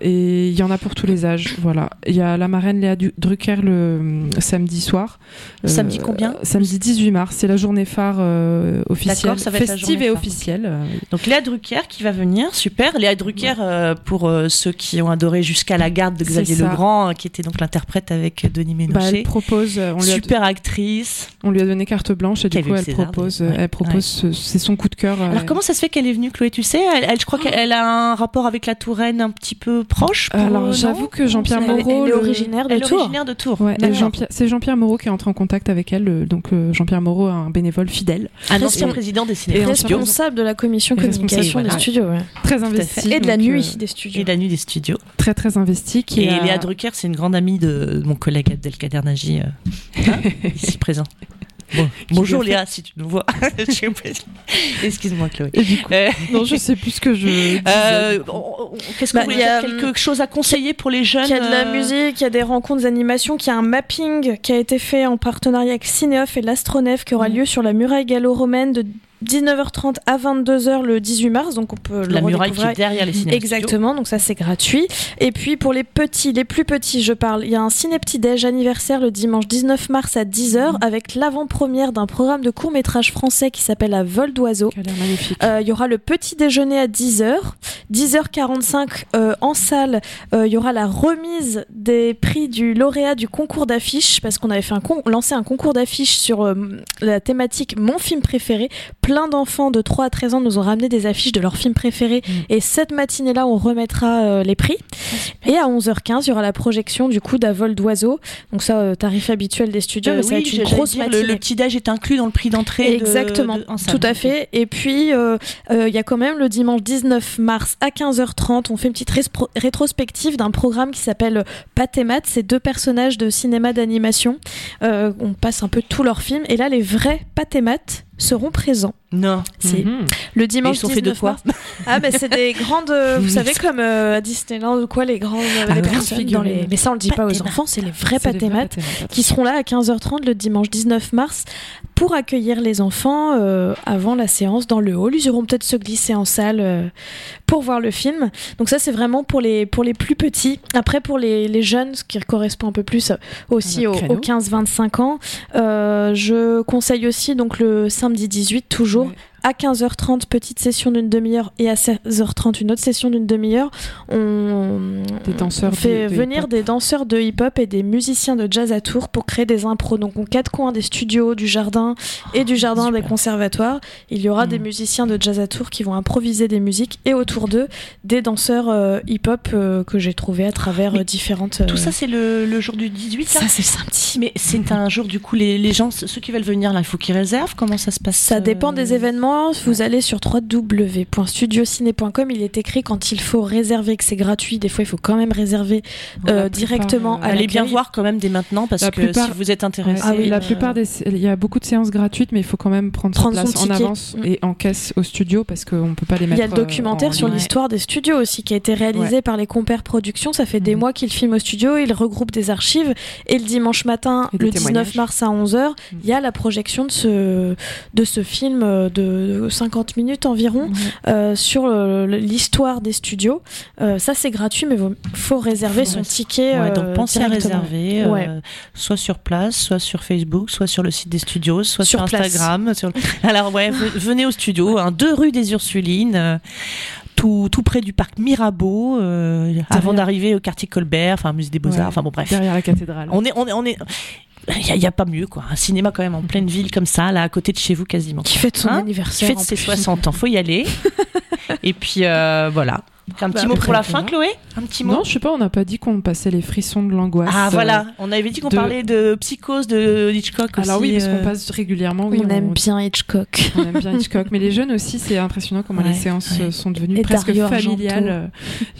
Et il y en a pour tous les âges. Voilà. Il y a la marraine Léa Drucker le samedi soir. Samedi combien? Samedi 18 mars. C'est la journée phare euh, officielle, D'accord, ça va être la festive et phare. officielle. Euh, Donc Léa Drucker qui va venir, super. Léa Drucker, euh, pour euh, ceux qui ont adoré jusqu'à la garde de Xavier. Legrand, euh, qui était donc l'interprète avec Denis bah, Ménochet. elle propose. On lui, a, super actrice. on lui a donné carte blanche et du coup elle César, propose. Elle propose. ce- C'est son coup de cœur. euh, Alors comment ça se fait qu'elle est venue, Chloé Tu sais, elle, elle- je crois qu'elle a un rapport avec la Touraine un petit peu proche. pour- Alors j'avoue que Jean-Pierre Moreau. elle est originaire de Elle est Tours. originaire de Tours. C'est Jean-Pierre Moreau qui est entré en contact avec elle, donc euh, Jean-Pierre Moreau, un bénévole fidèle, Un ancien Et- président des et cinémas studios Responsable de la commission Et communication des voilà. studios. ouais. très investi. Et de la nuit euh, des et studios. la nuit des studios. très très investi. Qui Et a- Léa Drucker, c'est une grande amie de mon collègue Abdelkader Nagy, euh, hein, ici présent. Bon, bonjour Léa, si tu nous vois. Excuse-moi Chloé. Coup- Euh, non, je sais plus ce que je. Euh, Qu'est-ce que Bah, vous voulez il y a, dire Quelque chose à conseiller pour les jeunes Qu'il y a de la euh, musique, qu'il y a des rencontres, des animations, qu'il y a un mapping qui a été fait en partenariat avec Cinéoff et l'Astronef qui aura Mhm. lieu sur la muraille gallo-romaine de 19h30 à 22h le 18 mars. Donc on peut le La muraille qui est derrière les cinémas. Exactement, donc ça c'est gratuit. Et puis pour les petits, les plus petits, je parle, il y a un ciné petit déj anniversaire le dimanche 19 mars à 10h avec l'avant-première d'un programme de court-métrage français qui s'appelle À vol d'oiseau. Euh, Il y aura le petit déjeuner à 10h. 10h45 euh, en salle, euh, il y aura la remise des prix du lauréat du concours d'affiches parce qu'on avait fait un lancé un concours d'affiches sur la thématique Mon film préféré. Plein d'enfants de 3 à 13 ans nous ont ramené des affiches de leurs films préférés. Mm. Et cette matinée-là, on remettra euh, les prix. Et à 11h15, il y aura la projection du coup d'À vol d'oiseau. Donc ça, euh, tarif habituel des studios, Euh, mais ça va oui, être une grosse dire, matinée. le petit déj est inclus dans le prix d'entrée. de- Exactement, de- en salle. tout à fait. Et puis, euh, il y a quand même le dimanche 19 mars à 15h30, on fait une petite rétrospective d'un programme qui s'appelle Pat et Matt. C'est deux personnages de cinéma d'animation. On passe un peu tous leurs films. Et là, les vrais Pat et Matt seront présents. Non. C'est Mhm. le Et dimanche ils sont faits de 19 quoi. Ah, mais c'est des grandes. euh, vous savez, comme euh, à Disneyland ou quoi, les grandes euh, Ah les personnes dans les. Mais ça, on le dit pas aux enfants, c'est les vrais C'est Pat les et vrais Matt Pat qui seront là à 15h30 le dimanche 19 mars pour accueillir les enfants euh, avant la séance dans le hall. Ils iront peut-être se glisser en salle euh, pour voir le film. Donc ça c'est vraiment pour les, pour les plus petits. Après pour les, les jeunes, ce qui correspond un peu plus aussi aux, notre créneau. aux 15-25 ans, je conseille aussi donc le samedi 18 toujours. Ouais. À 15h30, petite session d'une demi-heure et à 16h30, une autre session d'une demi-heure. On, Des danseurs on fait de- de venir des danseurs de hip-hop et des musiciens de jazz à tour pour créer des impros. Donc, aux quatre coins des studios, du jardin et du jardin super. des conservatoires, il y aura Mm. des musiciens de jazz à tour qui vont improviser des musiques et autour d'eux, des danseurs euh, hip-hop euh, que j'ai trouvés à travers Mais euh, différentes. Tout ça, c'est le, le jour du 18, là? Ça c'est samedi. Mais c'est un jour, du coup, les, les gens, ceux qui veulent venir, là, il faut qu'ils réservent? Comment ça se passe Ça dépend des événements. Vous allez sur www.studiociné.com. Il est écrit quand il faut réserver que c'est gratuit. Des fois, il faut quand même réserver euh, directement à Allez bien voir quand même dès maintenant parce La que plupart- si vous êtes intéressé. Ah oui, la euh, plupart des, il y a beaucoup de séances gratuites, mais il faut quand même prendre, Prendre sa son place en avance Mm. et en caisse au studio parce qu'on peut pas les Il mettre. y a le euh, documentaire en sur l'histoire des studios aussi qui a été réalisé par les Compères Productions. Ça fait des Mhm. mois qu'ils filment au studio, ils regroupent des archives et le dimanche matin, le 19 témoignages. mars à 11h, Mhm. il y a la projection de ce, de ce film euh, de 50 minutes environ euh, sur l'histoire des studios. Euh, ça c'est gratuit mais il faut réserver Faut son ticket. Ouais, euh, donc pensez à réserver, Ouais. soit sur place, soit sur Facebook, soit sur le site des studios, soit sur. Instagram. Sur... Alors ouais, ve- venez au studio, hein, deux rue des Ursulines. Tout, tout près du parc Mirabeau, euh, avant d'arriver au quartier Colbert, enfin musée des Beaux-Arts, Ouais. enfin bon bref. Derrière la cathédrale. On est, on est, on est. Il n'y a, il y a pas mieux quoi. Un cinéma quand même en pleine ville comme ça, là à côté de chez vous quasiment. Qui fête son Hein? qui anniversaire. fête en ses plus. 60 ans, faut y aller. Et puis euh, voilà. Un petit Bah, mot pour la fin. Chloé Un petit mot Non, je sais pas, on n'a pas dit qu'on passait les frissons de l'angoisse. Ah euh, voilà, on avait dit qu'on de- parlait de psychose de Hitchcock aussi. Alors oui, parce euh, qu'on passe régulièrement. Oui, on aime bien Hitchcock. On aime bien Hitchcock, mais les jeunes aussi, c'est impressionnant comment Ouais, les séances ouais. euh, sont devenues Et presque Dario familiales. euh,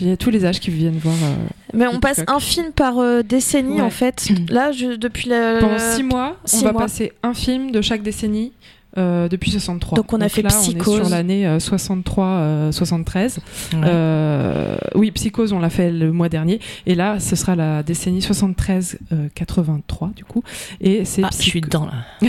Il y a tous les âges qui viennent voir. euh, Mais on passe un film par euh, décennie Ouais. en fait. Là, je, depuis la. Pendant six mois, six on va mois. passer un film de chaque décennie. Euh, depuis 63. Donc on a fait là, on est Psychose. sur l'année 63-73. ouais. Euh, oui, Psychose, on l'a fait le mois dernier. Et là, ce sera la décennie 73-83, du coup. Et c'est Ah, je suis dedans là.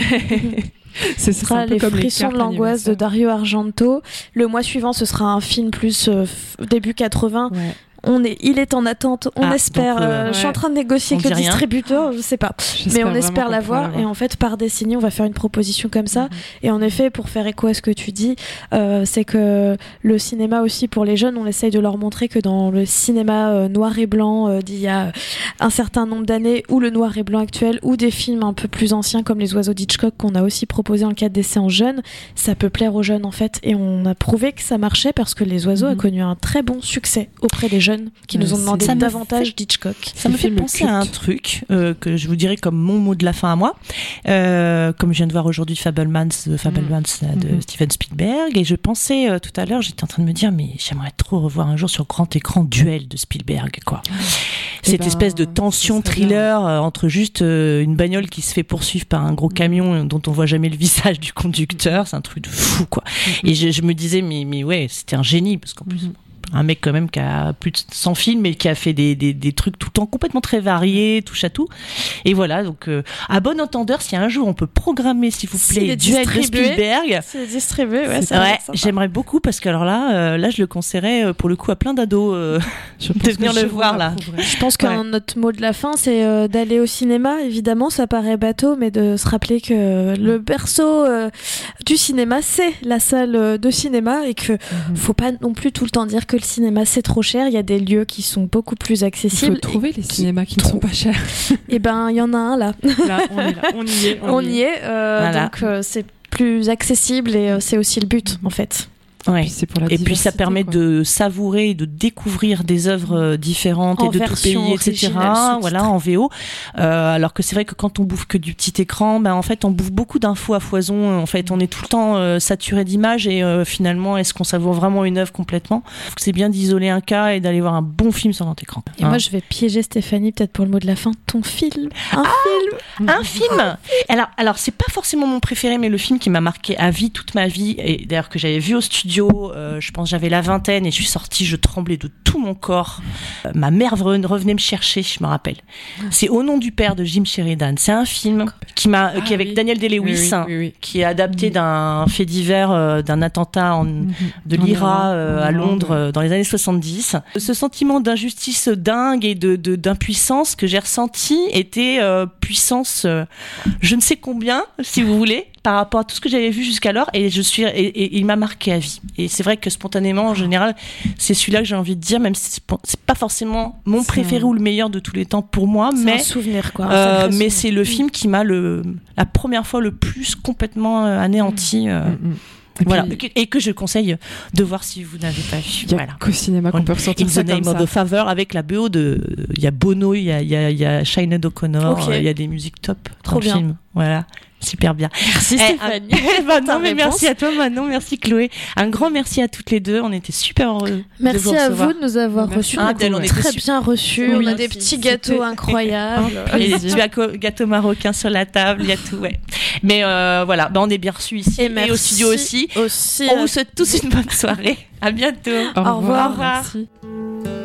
Ce sera un peu les frissons de l'angoisse de. Dario Argento. Le mois suivant, ce sera un film plus euh, début 80. Ouais. On est, il est en attente. On Ah, espère. donc, euh, euh, Je suis en train de négocier On avec le distributeur. Je sais pas. Mais on espère qu'on la pourra voir. Et en fait, par décennie, on va faire une proposition comme ça. Mhm. Et en effet, pour faire écho à ce que tu dis, euh, c'est que le cinéma aussi pour les jeunes, on essaye de leur montrer que dans le cinéma euh, noir et blanc euh, d'il y a un certain nombre d'années, ou le noir et blanc actuel, ou des films un peu plus anciens comme Les Oiseaux d'Hitchcock qu'on a aussi proposé en le cadre des séances jeunes, ça peut plaire aux jeunes en fait. Et on a prouvé que ça marchait parce que Les Oiseaux a Mhm. connu un très bon succès auprès des jeunes qui nous ont demandé Ça davantage d'Hitchcock. Ça me fait penser à un truc euh, que je vous dirais comme mon mot de la fin à moi. Euh, comme je viens de voir aujourd'hui Fablemans, euh, Fablemans euh, de Mhm. Steven Spielberg, et je pensais euh, tout à l'heure, j'étais en train de me dire, mais j'aimerais trop revoir un jour sur grand écran Duel de Spielberg, quoi. Eh Cette ben, espèce de tension bien. thriller entre juste euh, une bagnole qui se fait poursuivre par un gros camion dont on voit jamais le visage du conducteur, c'est un truc de fou, quoi. Et je, je me disais, mais, mais ouais, c'était un génie, parce qu'en plus, Mhm. Un mec quand même qui a plus de 100 films et qui a fait des, des, des trucs tout le temps complètement très variés, touche à tout. Et voilà, donc euh, à bon entendeur, si un jour on peut programmer, s'il vous plaît, de distribué, Spielberg. C'est distribué, ouais. C'est ça va Ouais, j'aimerais beaucoup parce que alors là, euh, là je le conseillerais euh, pour le coup à plein d'ados. euh, de venir le voir, là. Je pense qu'un autre mot de la fin, c'est euh, d'aller au cinéma. Évidemment, ça paraît bateau, mais de se rappeler que le berceau euh, du cinéma, c'est la salle de cinéma et que Mhm. faut pas non plus tout le temps dire que le cinéma c'est trop cher. Il y a des lieux qui sont beaucoup plus Il faut accessibles. trouver les cinémas qui ne sont pas chers. Et ben, il y en a un là. Là, on est là, on y est. On y est. euh, Voilà. Donc, euh, c'est plus accessible et euh, c'est aussi le but en fait. Ouais. Puis c'est pour la Et puis ça permet quoi. de savourer et de découvrir des œuvres euh, différentes En et de tout pays, etc. Voilà, en VO. Euh, alors que c'est vrai que quand on bouffe que du petit écran, ben en fait on bouffe beaucoup d'infos à foison. En fait, on est tout le temps euh, saturé d'images et euh, finalement, est-ce qu'on savoure vraiment une œuvre complètement? C'est bien d'isoler un cas et d'aller voir un bon film sur grand écran. Et Hein. moi je vais piéger Stéphanie peut-être pour le mot de la fin. Ton film, un film. Un film? Alors, alors c'est pas forcément mon préféré, mais le film qui m'a marqué à vie toute ma vie, et d'ailleurs que j'avais vu au studio, euh, je pense j'avais la vingtaine et je suis sortie, je tremblais de tout mon corps. Euh, ma mère re- revenait me chercher, je me rappelle. C'est Au nom du père de Jim Sheridan. C'est un film qui m'a, euh, qui est avec oui. Daniel Day-Lewis. oui, hein, qui est adapté d'un fait divers, euh, d'un attentat en, Mhm. de l'IRA à Londres dans les années 70. Ce sentiment d'injustice dingue et de d'impuissance que j'ai ressenti était puissance je ne sais combien, si vous voulez, par rapport à tout ce que j'avais vu jusqu'alors et je suis et, et il m'a marqué à vie. Et c'est vrai que spontanément en général, c'est celui-là que j'ai envie de dire même si c'est pas- forcément mon préféré un- ou le meilleur de tous les temps pour moi, mais un souvenir quoi. euh, mais c'est le film qui m'a le la première fois le plus complètement euh, anéanti euh, Mm, mm. Et voilà, puis, et que je conseille de voir si vous n'avez pas vu. Il y a Voilà. qu'au cinéma qu'on peut ressentir In ça the Name comme of ça. the Favor avec la BO de. Il y a Bono, il y a, il y a, il y a O'Connor, il y a des musiques top Trop dans le bien. film. Voilà, super bien. Merci Eh, Stéphanie. un- bah, Ta non, mais merci à toi, Manon, merci Chloé. Un grand merci à toutes les deux. On était super heureux. de Merci vous à recevoir. vous de nous avoir reçus. Ah, On a était très bien reçus. Oui, on a des petits gâteaux incroyables. Et des plaisir. petits gâteaux marocains sur la table, il y a tout, ouais. Mais euh, voilà, bah, on est bien reçus ici Et et, merci au studio aussi. aussi. On vous souhaite tous une bonne soirée. À bientôt. Au Au revoir. revoir. Merci.